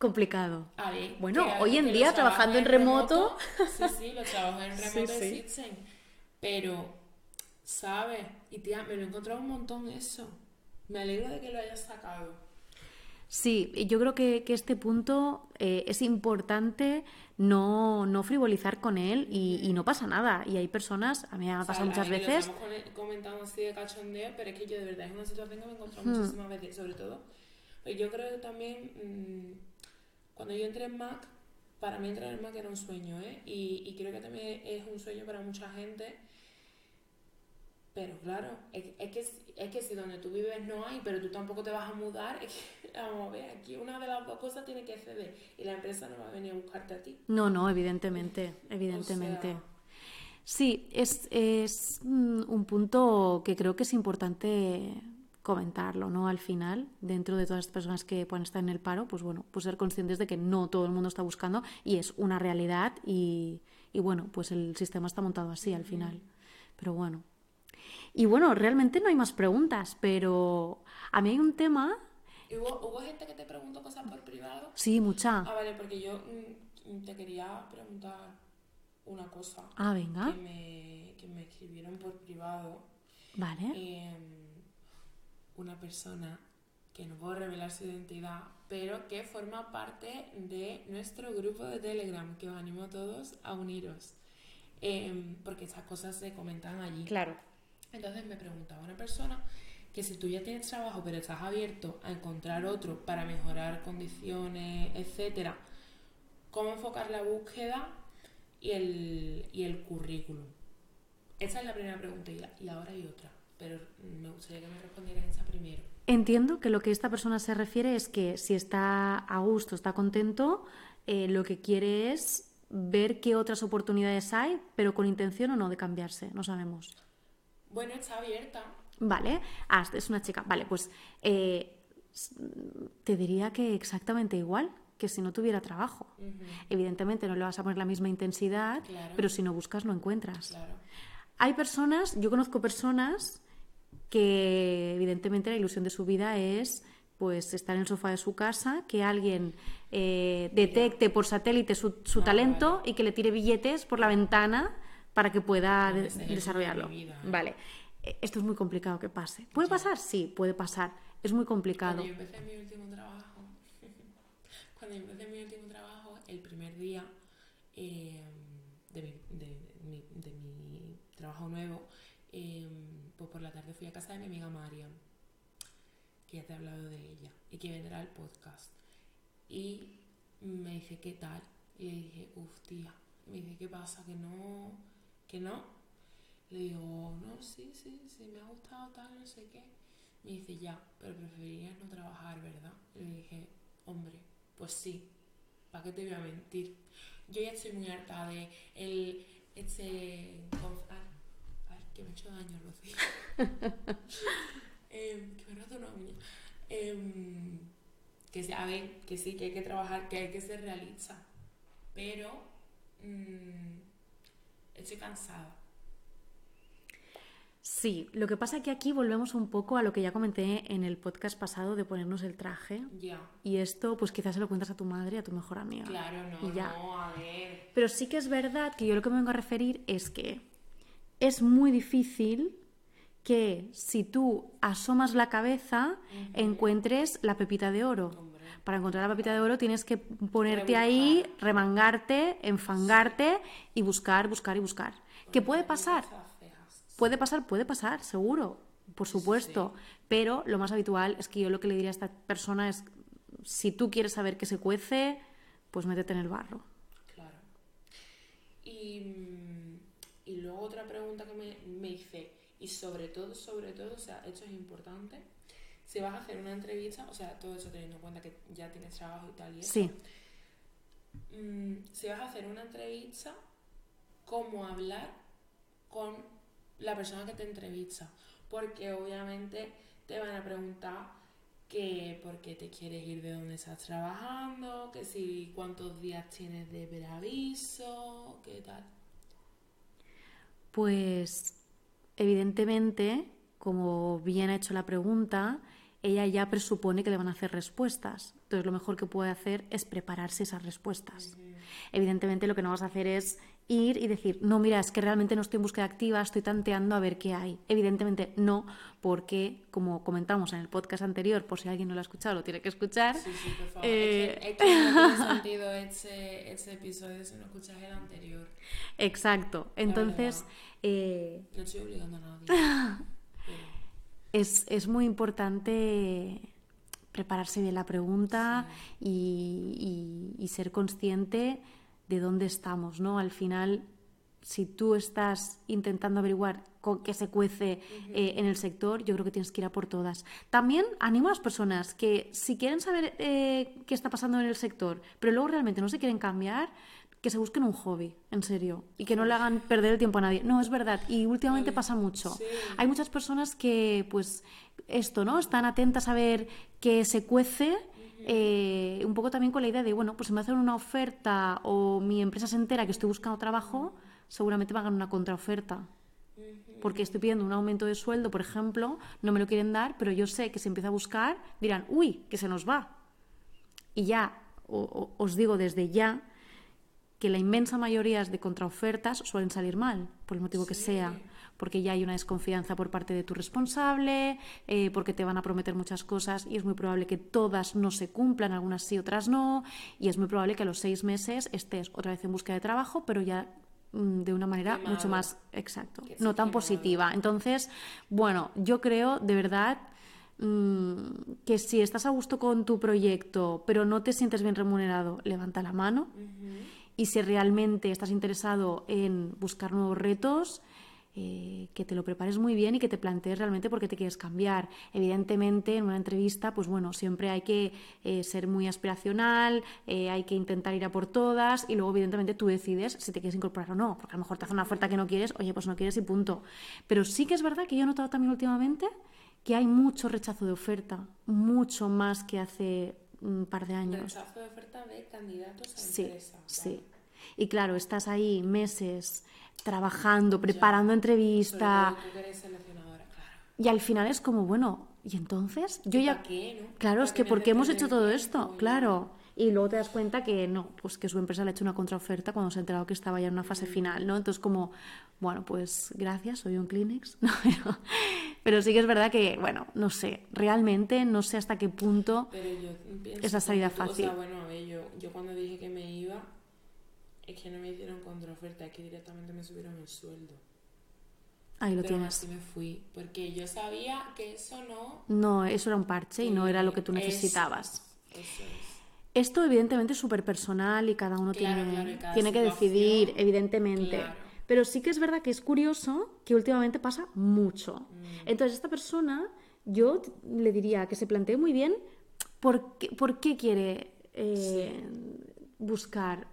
complicado. bueno, hoy en día trabajando en remoto... Sí, sí, los trabajos en remoto existen. Pero, ¿sabes? Y tía, me lo he encontrado un montón eso. Me alegro de que lo hayas sacado. Sí, yo creo que, este punto eh, es importante no, no, frivolizar con él y, no pasa nada. Y hay personas, a mí me ha pasado muchas veces. Lo estamos comentando así de cachondeo, pero es que yo de verdad es una situación que me he encontrado hmm. muchísimas veces, sobre todo. Pues yo creo que también. Mm, cuando yo entré en Mac, para mí entrar en Mac era un sueño, ¿eh? Y, creo que también es un sueño para mucha gente. Pero claro, es, que, es que si donde tú vives no hay, pero tú tampoco te vas a mudar, vamos a ver, aquí una de las dos cosas tiene que ceder y la empresa no va a venir a buscarte a ti. No, no, evidentemente, evidentemente. Sí, es, es un punto que creo que es importante comentarlo, ¿no? Al final, dentro de todas las personas que pueden estar en el paro, pues bueno, pues ser conscientes de que no todo el mundo está buscando y es una realidad y, bueno, pues el sistema está montado así al final. Pero bueno. Y bueno, realmente no hay más preguntas, pero a mí hay un tema... ¿Hubo, gente que te preguntó cosas por privado? Sí, mucha. Ah, vale, porque yo mm, te quería preguntar una cosa. Ah, venga. Que me, que me escribieron por privado. Vale. Eh, una persona que no puedo revelar su identidad, pero que forma parte de nuestro grupo de Telegram, que os animo a todos a uniros, em, porque estas cosas se comentan allí. Claro. Entonces me preguntaba una persona que si tú ya tienes trabajo, pero estás abierto a encontrar otro para mejorar condiciones, etcétera, cómo enfocar la búsqueda y el, y el currículum. Esa es la primera pregunta y ahora hay otra, pero me gustaría que me respondieras esa primero. Entiendo que lo que esta persona se refiere es que si está a gusto, está contento, eh, lo que quiere es ver qué otras oportunidades hay, pero con intención o no de cambiarse, no sabemos. Bueno, está abierta. Vale, ah, es una chica. Vale, pues eh, te diría que exactamente igual que si no tuviera trabajo. Evidentemente no le vas a poner la misma intensidad, pero si no buscas no encuentras. Hay personas, yo conozco personas que evidentemente la ilusión de su vida es pues estar en el sofá de su casa, que alguien eh, detecte por satélite su, ah, talento y que le tire billetes por la ventana para que pueda desarrollarlo. Vale. E, esto es muy complicado que pase. ¿Puede pasar? Sí, puede pasar. Es muy complicado. Cuando yo empecé mi último trabajo, cuando yo empecé mi último trabajo, el primer día eh, de, mi, de, mi, trabajo nuevo, eh, por la tarde fui a casa de mi amiga Mariam que ya te he hablado de ella y que vendrá el podcast. Y me dice, ¿qué tal? Y le dije, uff, tía. Me dice, ¿qué pasa? ¿Que no? ¿Que no? Le digo, no, sí, sí, sí, me ha gustado tal, no sé qué. Me dice, ya, pero preferirías no trabajar, ¿verdad? Le dije, hombre, pues sí, ¿para qué te voy a mentir? Yo ya estoy muy harta de el. Ay, que me he hecho daño, Rocío. Em, que me roto una uña. Em, que, a ver, que sí, que hay que trabajar, que hay que ser realista. Pero mmm, estoy cansada. Sí, lo que pasa es que aquí volvemos un poco a lo que ya comenté en el podcast pasado de ponernos el traje. Ya. Y esto, pues quizás se lo cuentas a tu madre y a tu mejor amiga. Claro, no, no, a ver. Pero sí que es verdad que yo lo que me vengo a referir es que es muy difícil que si tú asomas la cabeza encuentres la pepita de oro. Para encontrar la pepita de oro tienes que ponerte ahí, remangarte, enfangarte y buscar, buscar y buscar. ¿Qué puede pasar? Puede pasar, puede pasar, seguro, por supuesto. Pero lo más habitual es que yo lo que le diría a esta persona es, si tú quieres saber qué se cuece, pues métete en el barro. Claro. Y, luego otra pregunta que me, me hice, y sobre todo, sobre todo, o sea, esto es importante, si vas a hacer una entrevista, o sea, todo eso teniendo en cuenta que ya tienes trabajo y tal y eso, sí. Mm, si vas a hacer una entrevista, cómo hablar con la persona que te entrevista, porque obviamente te van a preguntar que por qué te quieres ir de donde estás trabajando, que si cuántos días tienes de preaviso, qué tal. Pues Evidentemente, como bien ha hecho la pregunta, ella ya presupone que le van a hacer respuestas. Entonces, lo mejor que puede hacer es prepararse esas respuestas. Evidentemente, lo que no vas a hacer es ir y decir, no, mira, es que realmente no estoy en búsqueda activa, estoy tanteando a ver qué hay. Evidentemente no, porque, como comentamos en el podcast anterior, por si alguien no lo ha escuchado, lo tiene que escuchar. Sí, sí, por favor. Es, que, eh, no tiene sentido ese, episodio si no escuchas el anterior. Exacto. Entonces... Eh, no estoy obligando a nadie. es, muy importante prepararse bien la pregunta y, ser consciente de dónde estamos, ¿no? Al final, si tú estás intentando averiguar con qué se cuece eh, en el sector, yo creo que tienes que ir a por todas. También animo a las personas que si quieren saber eh, qué está pasando en el sector, pero luego realmente no se quieren cambiar, que se busquen un hobby, en serio, y que no le hagan perder el tiempo a nadie. No, es verdad, y últimamente pasa mucho. Hay muchas personas que, pues, esto, ¿no? Están atentas a ver qué se cuece, eh, un poco también con la idea de, bueno, pues si me hacen una oferta o mi empresa se entera que estoy buscando trabajo, seguramente me hagan una contraoferta. Porque estoy pidiendo un aumento de sueldo, por ejemplo, no me lo quieren dar, pero yo sé que si empieza a buscar, dirán, uy, que se nos va. Y ya, os digo desde ya, que la inmensa mayoría de contraofertas suelen salir mal, por el motivo que sea, porque ya hay una desconfianza por parte de tu responsable, eh, porque te van a prometer muchas cosas y es muy probable que todas no se cumplan, algunas sí, otras no, y es muy probable que a los seis meses estés otra vez en búsqueda de trabajo, pero ya mm, de una manera mucho más exacto, no tan positiva. Entonces, bueno, yo creo de verdad mm, que si estás a gusto con tu proyecto, pero no te sientes bien remunerado, levanta la mano y si realmente estás interesado en buscar nuevos retos, eh, que te lo prepares muy bien y que te plantees realmente por qué te quieres cambiar. Evidentemente, en una entrevista, pues bueno, siempre hay que eh, ser muy aspiracional, eh, hay que intentar ir a por todas y luego, evidentemente, tú decides si te quieres incorporar o no, porque a lo mejor te hace una oferta que no quieres, oye, pues no quieres y punto. Pero sí que es verdad que yo he notado también últimamente que hay mucho rechazo de oferta, mucho más que hace un par de años. Rechazo de oferta de candidatos a Sí, empresa. sí. Y claro, estás ahí meses trabajando, preparando entrevista y al final es como, bueno, ¿y entonces? Yo ya... ¿Para qué, no? Claro, es ¿Para que qué ¿por qué hemos hecho todo esto? Claro. Y luego te das cuenta que no, pues que su empresa le ha hecho una contraoferta cuando se ha enterado que estaba ya en una fase final, ¿no? Entonces como, bueno, pues gracias, soy un Kleenex, ¿no? Pero, pero sí que es verdad que, bueno, no sé, realmente no sé hasta qué punto Pero yo Es la salida fácil. O sea, bueno, a ver, yo, yo cuando dije que me iba, es que no me hicieron contraoferta, es que directamente me subieron el sueldo. ahí lo Pero tienes. así me fui, porque yo sabía que eso no... No, eso era un parche y no era lo que tú necesitabas. es, Eso es. Esto evidentemente es súper personal y cada uno Claro, tiene, claro, y cada tiene que decidir, evidentemente. claro. Pero sí que es verdad que es curioso que últimamente pasa mucho. Mm. Entonces, esta persona, yo le diría que se plantee muy bien por qué, por qué quiere eh, buscar.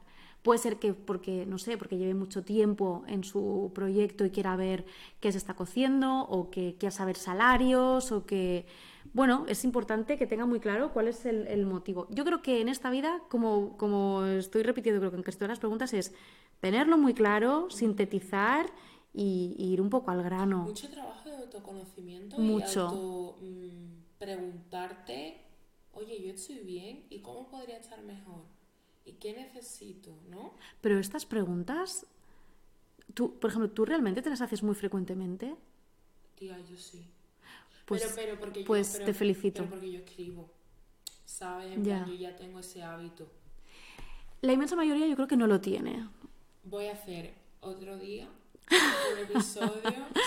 Puede ser que porque, no sé, porque lleve mucho tiempo en su proyecto y quiera ver qué se está cociendo, o que quiera saber salarios, o que. Bueno, es importante que tenga muy claro cuál es el, el motivo. Yo creo que en esta vida, como, como estoy repitiendo, creo que en casi todas las preguntas, es tenerlo muy claro, sintetizar y, y ir un poco al grano. Mucho trabajo de autoconocimiento Mucho. y auto, mm, preguntarte, oye, yo estoy bien y cómo podría estar mejor y qué necesito, ¿no? Pero estas preguntas, tú, por ejemplo, ¿tú realmente te las haces muy frecuentemente? Tía, yo sí. Pues, pero, pero porque yo- pues pero- te felicito. Pero porque yo escribo, ¿sabes? Ya. yo ya tengo ese hábito. La inmensa mayoría yo creo que no lo tiene. Voy a hacer otro día un episodio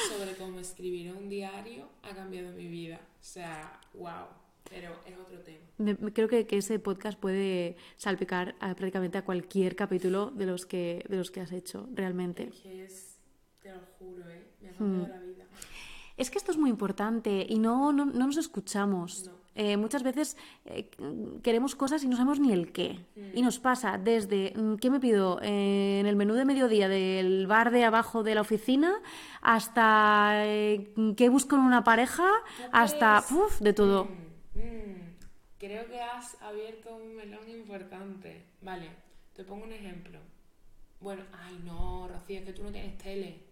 sobre cómo escribir un diario ha cambiado mi vida. O sea, wow. Pero es otro tema. Me- me- creo que, que ese podcast puede salpicar a- prácticamente a cualquier capítulo de los que, de los que has hecho, realmente. Es que es, te lo juro, ¿eh? Me ha Hmm. cambiado la vida. Es que esto es muy importante y no, no, no nos escuchamos. No. Eh, muchas veces eh, queremos cosas y no sabemos ni el qué. Y nos pasa desde mm, qué me pido eh, en el menú de mediodía del bar de abajo de la oficina hasta qué busco en una pareja, hasta uf, de todo. Mm, mm. Creo que has abierto un melón importante. Vale, te pongo un ejemplo. Bueno, ay no, Rocío, es que tú no tienes tele.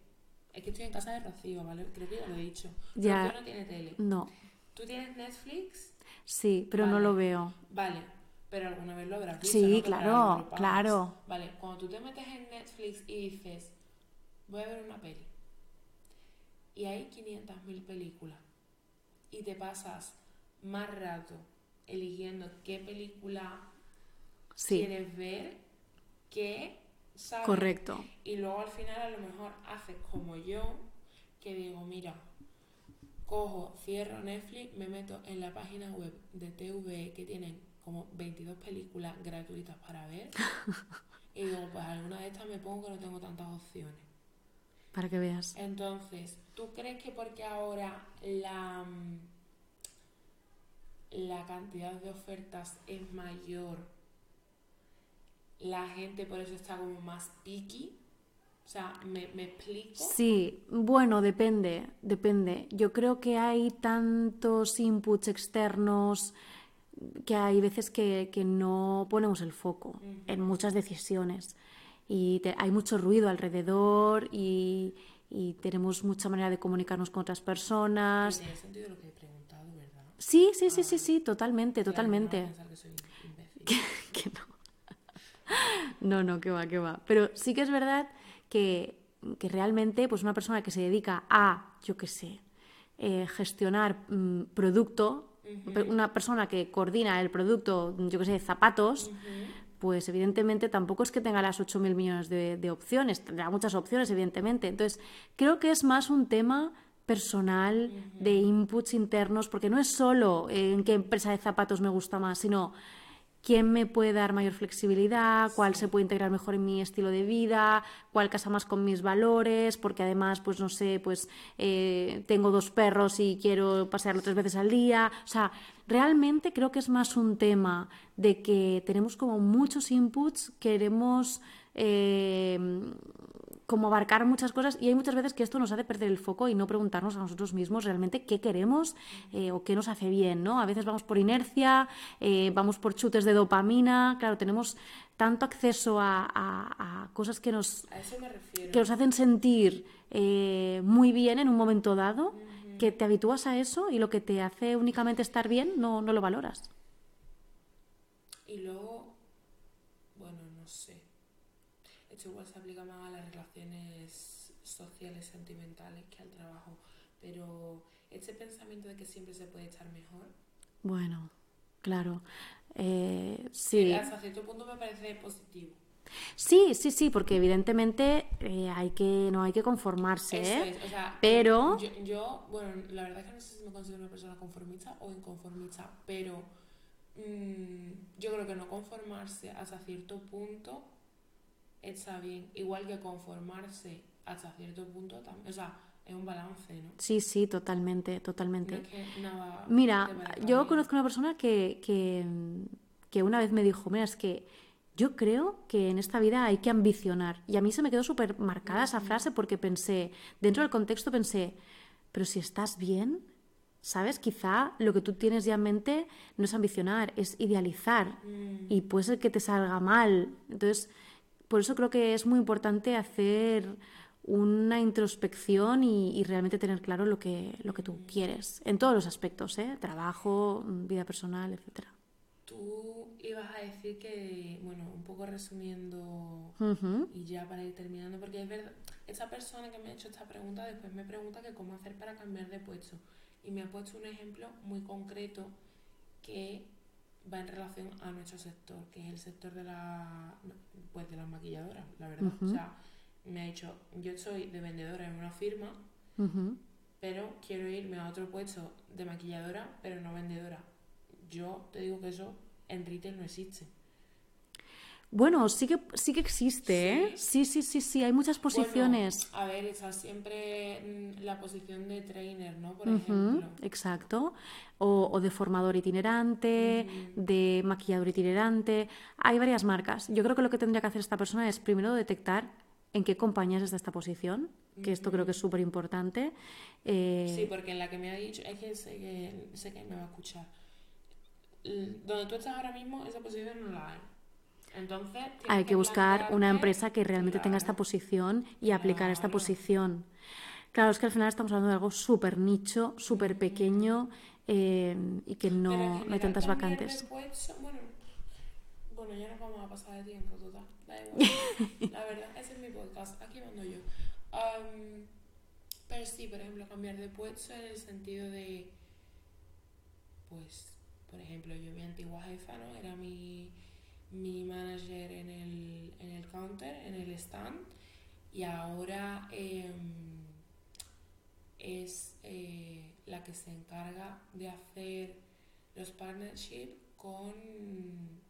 Es que estoy en casa de Rocío, ¿vale? Creo que ya lo he dicho. Ya. Rocío no tiene tele. No, ¿Tú tienes Netflix? sí, pero no lo veo. Vale, pero alguna vez lo habrás visto. Sí, claro, lo claro. Vale, cuando tú te metes en Netflix y dices, voy a ver una peli, y hay 500.000 películas, y te pasas más rato eligiendo qué película Sí, quieres ver que, ¿sabes? correcto. Y luego al final a lo mejor haces como yo, que digo, mira, cojo, cierro Netflix, me meto en la página web de TV que tienen como 22 películas gratuitas para ver. y digo, pues alguna de estas me pongo que no tengo tantas opciones. Para que veas. Entonces, ¿tú crees que porque ahora la, mm, la cantidad de ofertas es mayor, la gente por eso está como más picky? O sea, ¿me, me explico? Sí, bueno, depende, depende. Yo creo que hay tantos inputs externos que hay veces que, que no ponemos el foco en muchas decisiones y te- hay mucho ruido alrededor y, y tenemos mucha manera de comunicarnos con otras personas. Tiene sentido lo que. Sí, sí, sí, sí, sí, totalmente, totalmente. que no. No, no, que va, que va. Pero sí que es verdad que, que realmente, pues una persona que se dedica a, yo qué sé, eh, gestionar mm, producto, una persona que coordina el producto, yo qué sé, zapatos, pues evidentemente tampoco es que tenga las 8.000 millones de, de opciones, tendrá muchas opciones, evidentemente. Entonces, creo que es más un tema personal, de inputs internos, porque no es solo en qué empresa de zapatos me gusta más, sino quién me puede dar mayor flexibilidad, cuál se puede integrar mejor en mi estilo de vida, cuál casa más con mis valores, porque además, pues no sé, pues eh, tengo dos perros y quiero pasearlo tres veces al día. O sea, realmente creo que es más un tema de que tenemos como muchos inputs, queremos eh, como abarcar muchas cosas y hay muchas veces que esto nos hace perder el foco y no preguntarnos a nosotros mismos realmente qué queremos eh, o qué nos hace bien, ¿no? A veces vamos por inercia, eh, vamos por chutes de dopamina, claro, tenemos tanto acceso a, cosas que nos, que nos hacen sentir eh, muy bien en un momento dado, que te habitúas a eso y lo que te hace únicamente estar bien no, no lo valoras. Y luego, bueno, no sé, esto igual se aplica más a las relaciones sociales, sentimentales que al trabajo, pero ese pensamiento de que siempre se puede estar mejor. Bueno, claro. Eh, sí. Hasta cierto punto me parece positivo. Sí, sí, sí, porque evidentemente eh, hay que, no hay que conformarse, ¿eh? pero... Yo, bueno, la verdad es que no sé si me considero una persona conformista o inconformista, pero mm, yo creo que no conformarse hasta cierto punto está bien, igual que conformarse hasta cierto punto también, o sea, es un balance, ¿no? Sí, sí, totalmente, totalmente. mira, yo conozco una persona que, que, una vez me dijo, mira, es que yo creo que en esta vida hay que ambicionar. Y a mí se me quedó súper marcada esa frase porque pensé, dentro del contexto pensé, pero si estás bien, ¿sabes? Quizá lo que tú tienes ya en mente no es ambicionar, es idealizar. Mm. Y puede ser que te salga mal. Entonces, por eso creo que es muy importante hacer una introspección y, realmente tener claro lo que, lo que tú quieres, en todos los aspectos, ¿eh? trabajo, vida personal, etc. Tú ibas a decir que, bueno, un poco resumiendo y ya para ir terminando, porque es verdad, esa persona que me ha hecho esta pregunta después me pregunta que cómo hacer para cambiar de puesto y me ha puesto un ejemplo muy concreto que va en relación a nuestro sector, que es el sector de la pues de las maquilladoras, la verdad. O sea, me ha dicho, yo soy de vendedora en una firma, pero quiero irme a otro puesto de maquilladora, pero no vendedora. Yo te digo que eso en retail no existe. Bueno, sí que, sí que existe, ¿eh? Sí, sí, sí, sí, hay muchas posiciones. a ver, está siempre mm, la posición de trainer, ¿no? Por ejemplo. Exacto. O, de formador itinerante, de maquillador itinerante. Hay varias marcas. Yo creo que lo que tendría que hacer esta persona es primero detectar en qué compañías está esta posición, que esto creo que es súper importante. Eh, sí, porque en la que me ha dicho, es que sé, que sé que me va a escuchar. Donde tú estás ahora mismo, esa posición no la hay. Entonces, hay que buscar una empresa que realmente tenga esta posición y aplicar esta posición. Claro, es que al final estamos hablando de algo súper nicho, súper pequeño eh, y que no, hay tantas vacantes. bueno, bueno, ya nos vamos a pasar de tiempo, total. La verdad, ese es mi podcast. Aquí mando yo. pero sí, por ejemplo, cambiar de puesto en el sentido de. Pues, por ejemplo, yo mi antigua jefa, ¿no? Era mi mi manager en el, en el counter, en el stand, y ahora em, es eh, la que se encarga de hacer los partnerships con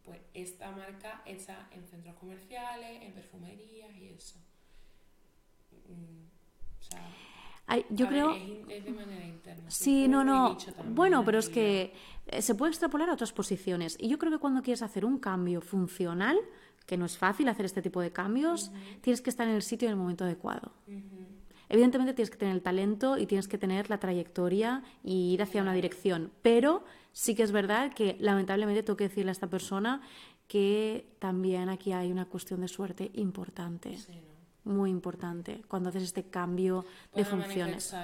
pues, esta marca hecha en centros comerciales, en perfumerías y eso. Mm, yo creo... Es, de manera interna. Sí, no, no. Bueno, pero es que eh, se puede extrapolar a otras posiciones. Y yo creo que cuando quieres hacer un cambio funcional, que no es fácil hacer este tipo de cambios, tienes que estar en el sitio en el momento adecuado. Evidentemente tienes que tener el talento y tienes que tener la trayectoria y ir hacia una dirección. Pero sí que es verdad que lamentablemente tengo que decirle a esta persona que también aquí hay una cuestión de suerte importante muy importante cuando haces este cambio de funciones.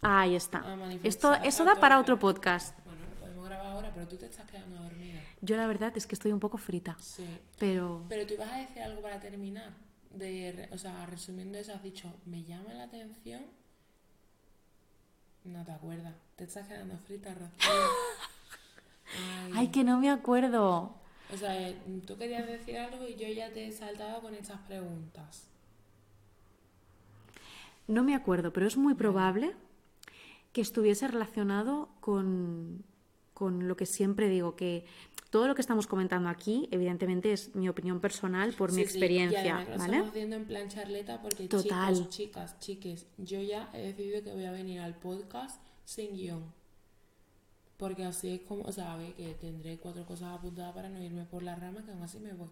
Ahí está. Esto, eso da para otro podcast. Bueno, lo podemos grabar ahora, pero tú te estás quedando dormida. Yo la verdad es que estoy un poco frita. Sí. Pero... Pero tú ibas a decir algo para terminar. De, o sea, resumiendo eso, has dicho, me llama la atención. No te acuerdas. Te estás quedando frita, Rocío. Ay. que no me acuerdo. O sea, tú querías decir algo y yo ya te he saltado con estas preguntas. No me acuerdo, pero es muy probable que estuviese relacionado con, con lo que siempre digo, que todo lo que estamos comentando aquí, evidentemente, es mi opinión personal por mi Sí, sí, experiencia, y además lo ¿vale? estamos haciendo en plan charleta porque Total. chicos, chicas, chiques, yo ya he decidido que voy a venir al podcast sin guion. Porque así es como, o sea, a ver, que tendré cuatro cosas apuntadas para no irme por la rama, que aún así me voy.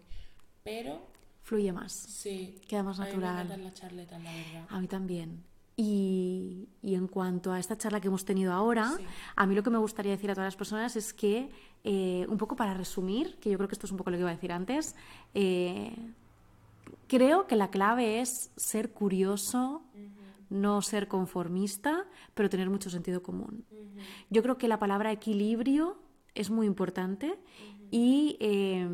Pero Fluye más. sí, Queda más a mí me natural. las charletas, la verdad. A mí también. Y, y en cuanto a esta charla que hemos tenido ahora, Sí. a mí lo que me gustaría decir a todas las personas es que, eh, un poco para resumir, que yo creo que esto es un poco lo que iba a decir antes, eh, creo que la clave es ser curioso, no ser conformista, pero tener mucho sentido común. Yo creo que la palabra equilibrio es muy importante y, eh,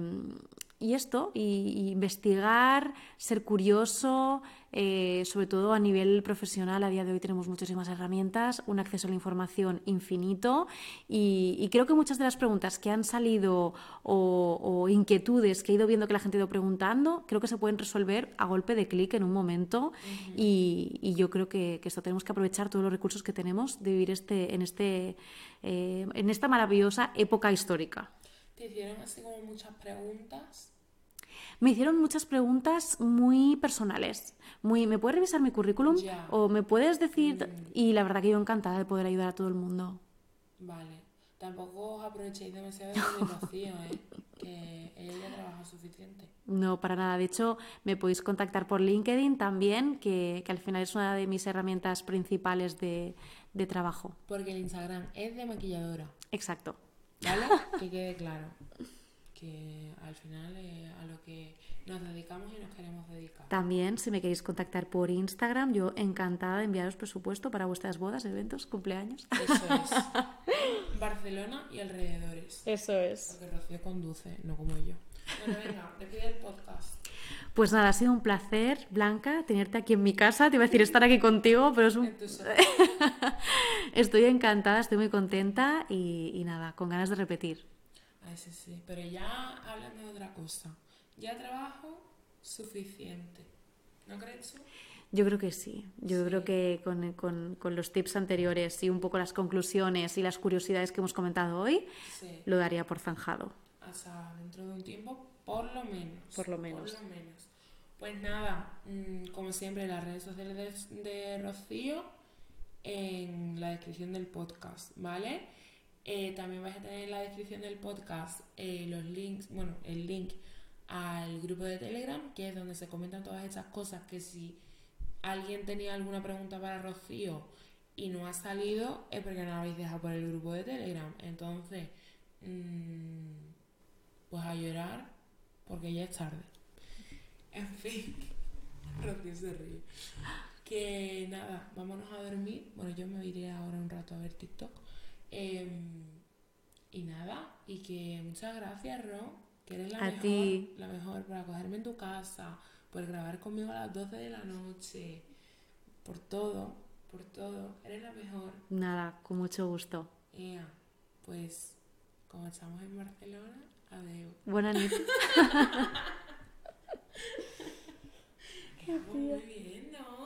y esto, y, y investigar, ser curioso, eh, sobre todo a nivel profesional, a día de hoy tenemos muchísimas herramientas, un acceso a la información infinito y, y creo que muchas de las preguntas que han salido o, o inquietudes que he ido viendo que la gente ha ido preguntando, creo que se pueden resolver a golpe de clic en un momento y, y yo creo que, que esto tenemos que aprovechar todos los recursos que tenemos de vivir este, en, este, eh, en esta maravillosa época histórica. Te hicieron así como muchas preguntas. Me hicieron muchas preguntas muy personales. Muy, ¿me puedes revisar mi currículum? Ya. ¿O me puedes decir? Y la verdad que yo encantada de poder ayudar a todo el mundo. Vale. Tampoco os aprovechéis demasiado de mi Rocío, ¿eh? Que ella ya trabaja suficiente. No, para nada. De hecho, me podéis contactar por LinkedIn también, que, que al final es una de mis herramientas principales de, de trabajo. Porque el Instagram es de maquilladora. Exacto. ¿Vale? que quede claro. Que al final es a lo que nos dedicamos y nos queremos dedicar. También, si me queréis contactar por Instagram, yo encantada de enviaros presupuesto para vuestras bodas, eventos, cumpleaños. Eso es. Barcelona y alrededores. Eso es. Porque Rocío conduce, no como yo. Bueno, venga, despide el podcast. Pues nada, ha sido un placer, Blanca, tenerte aquí en mi casa. Te iba a decir estar aquí contigo, pero es un... Estoy encantada, estoy muy contenta y, y nada, con ganas de repetir. Ay, sí, sí. Pero ya hablando de otra cosa. Ya trabajo suficiente. ¿No crees? Yo creo que sí. Yo creo que con, con- con los tips anteriores y un poco las conclusiones y las curiosidades que hemos comentado hoy, Sí. lo daría por zanjado. hasta dentro de un tiempo, por lo menos. Por lo menos. Por lo menos. Pues nada, mm, como siempre, las redes sociales de, de Rocío en la descripción del podcast, ¿vale? Eh, también vais a tener en la descripción del podcast eh, los links, bueno, el link al grupo de Telegram, que es donde se comentan todas estas cosas que si alguien tenía alguna pregunta para Rocío y no ha salido, es porque no la habéis dejado por el grupo de Telegram. Entonces, mm, pues a llorar, porque ya es tarde. En fin, Rocío se ríe. Que nada, vámonos a dormir. Bueno, yo me iré ahora un rato a ver TikTok. Em, y nada, y que muchas gracias, Ro, que eres la A mejor, ti. la mejor por acogerme en tu casa, por grabar conmigo a las 12 de la noche, por todo, por todo. Eres la mejor. Nada, con mucho gusto. Ea, pues como estamos en Barcelona, adiós. Buena noche. Quedamos muy bien, ¿no?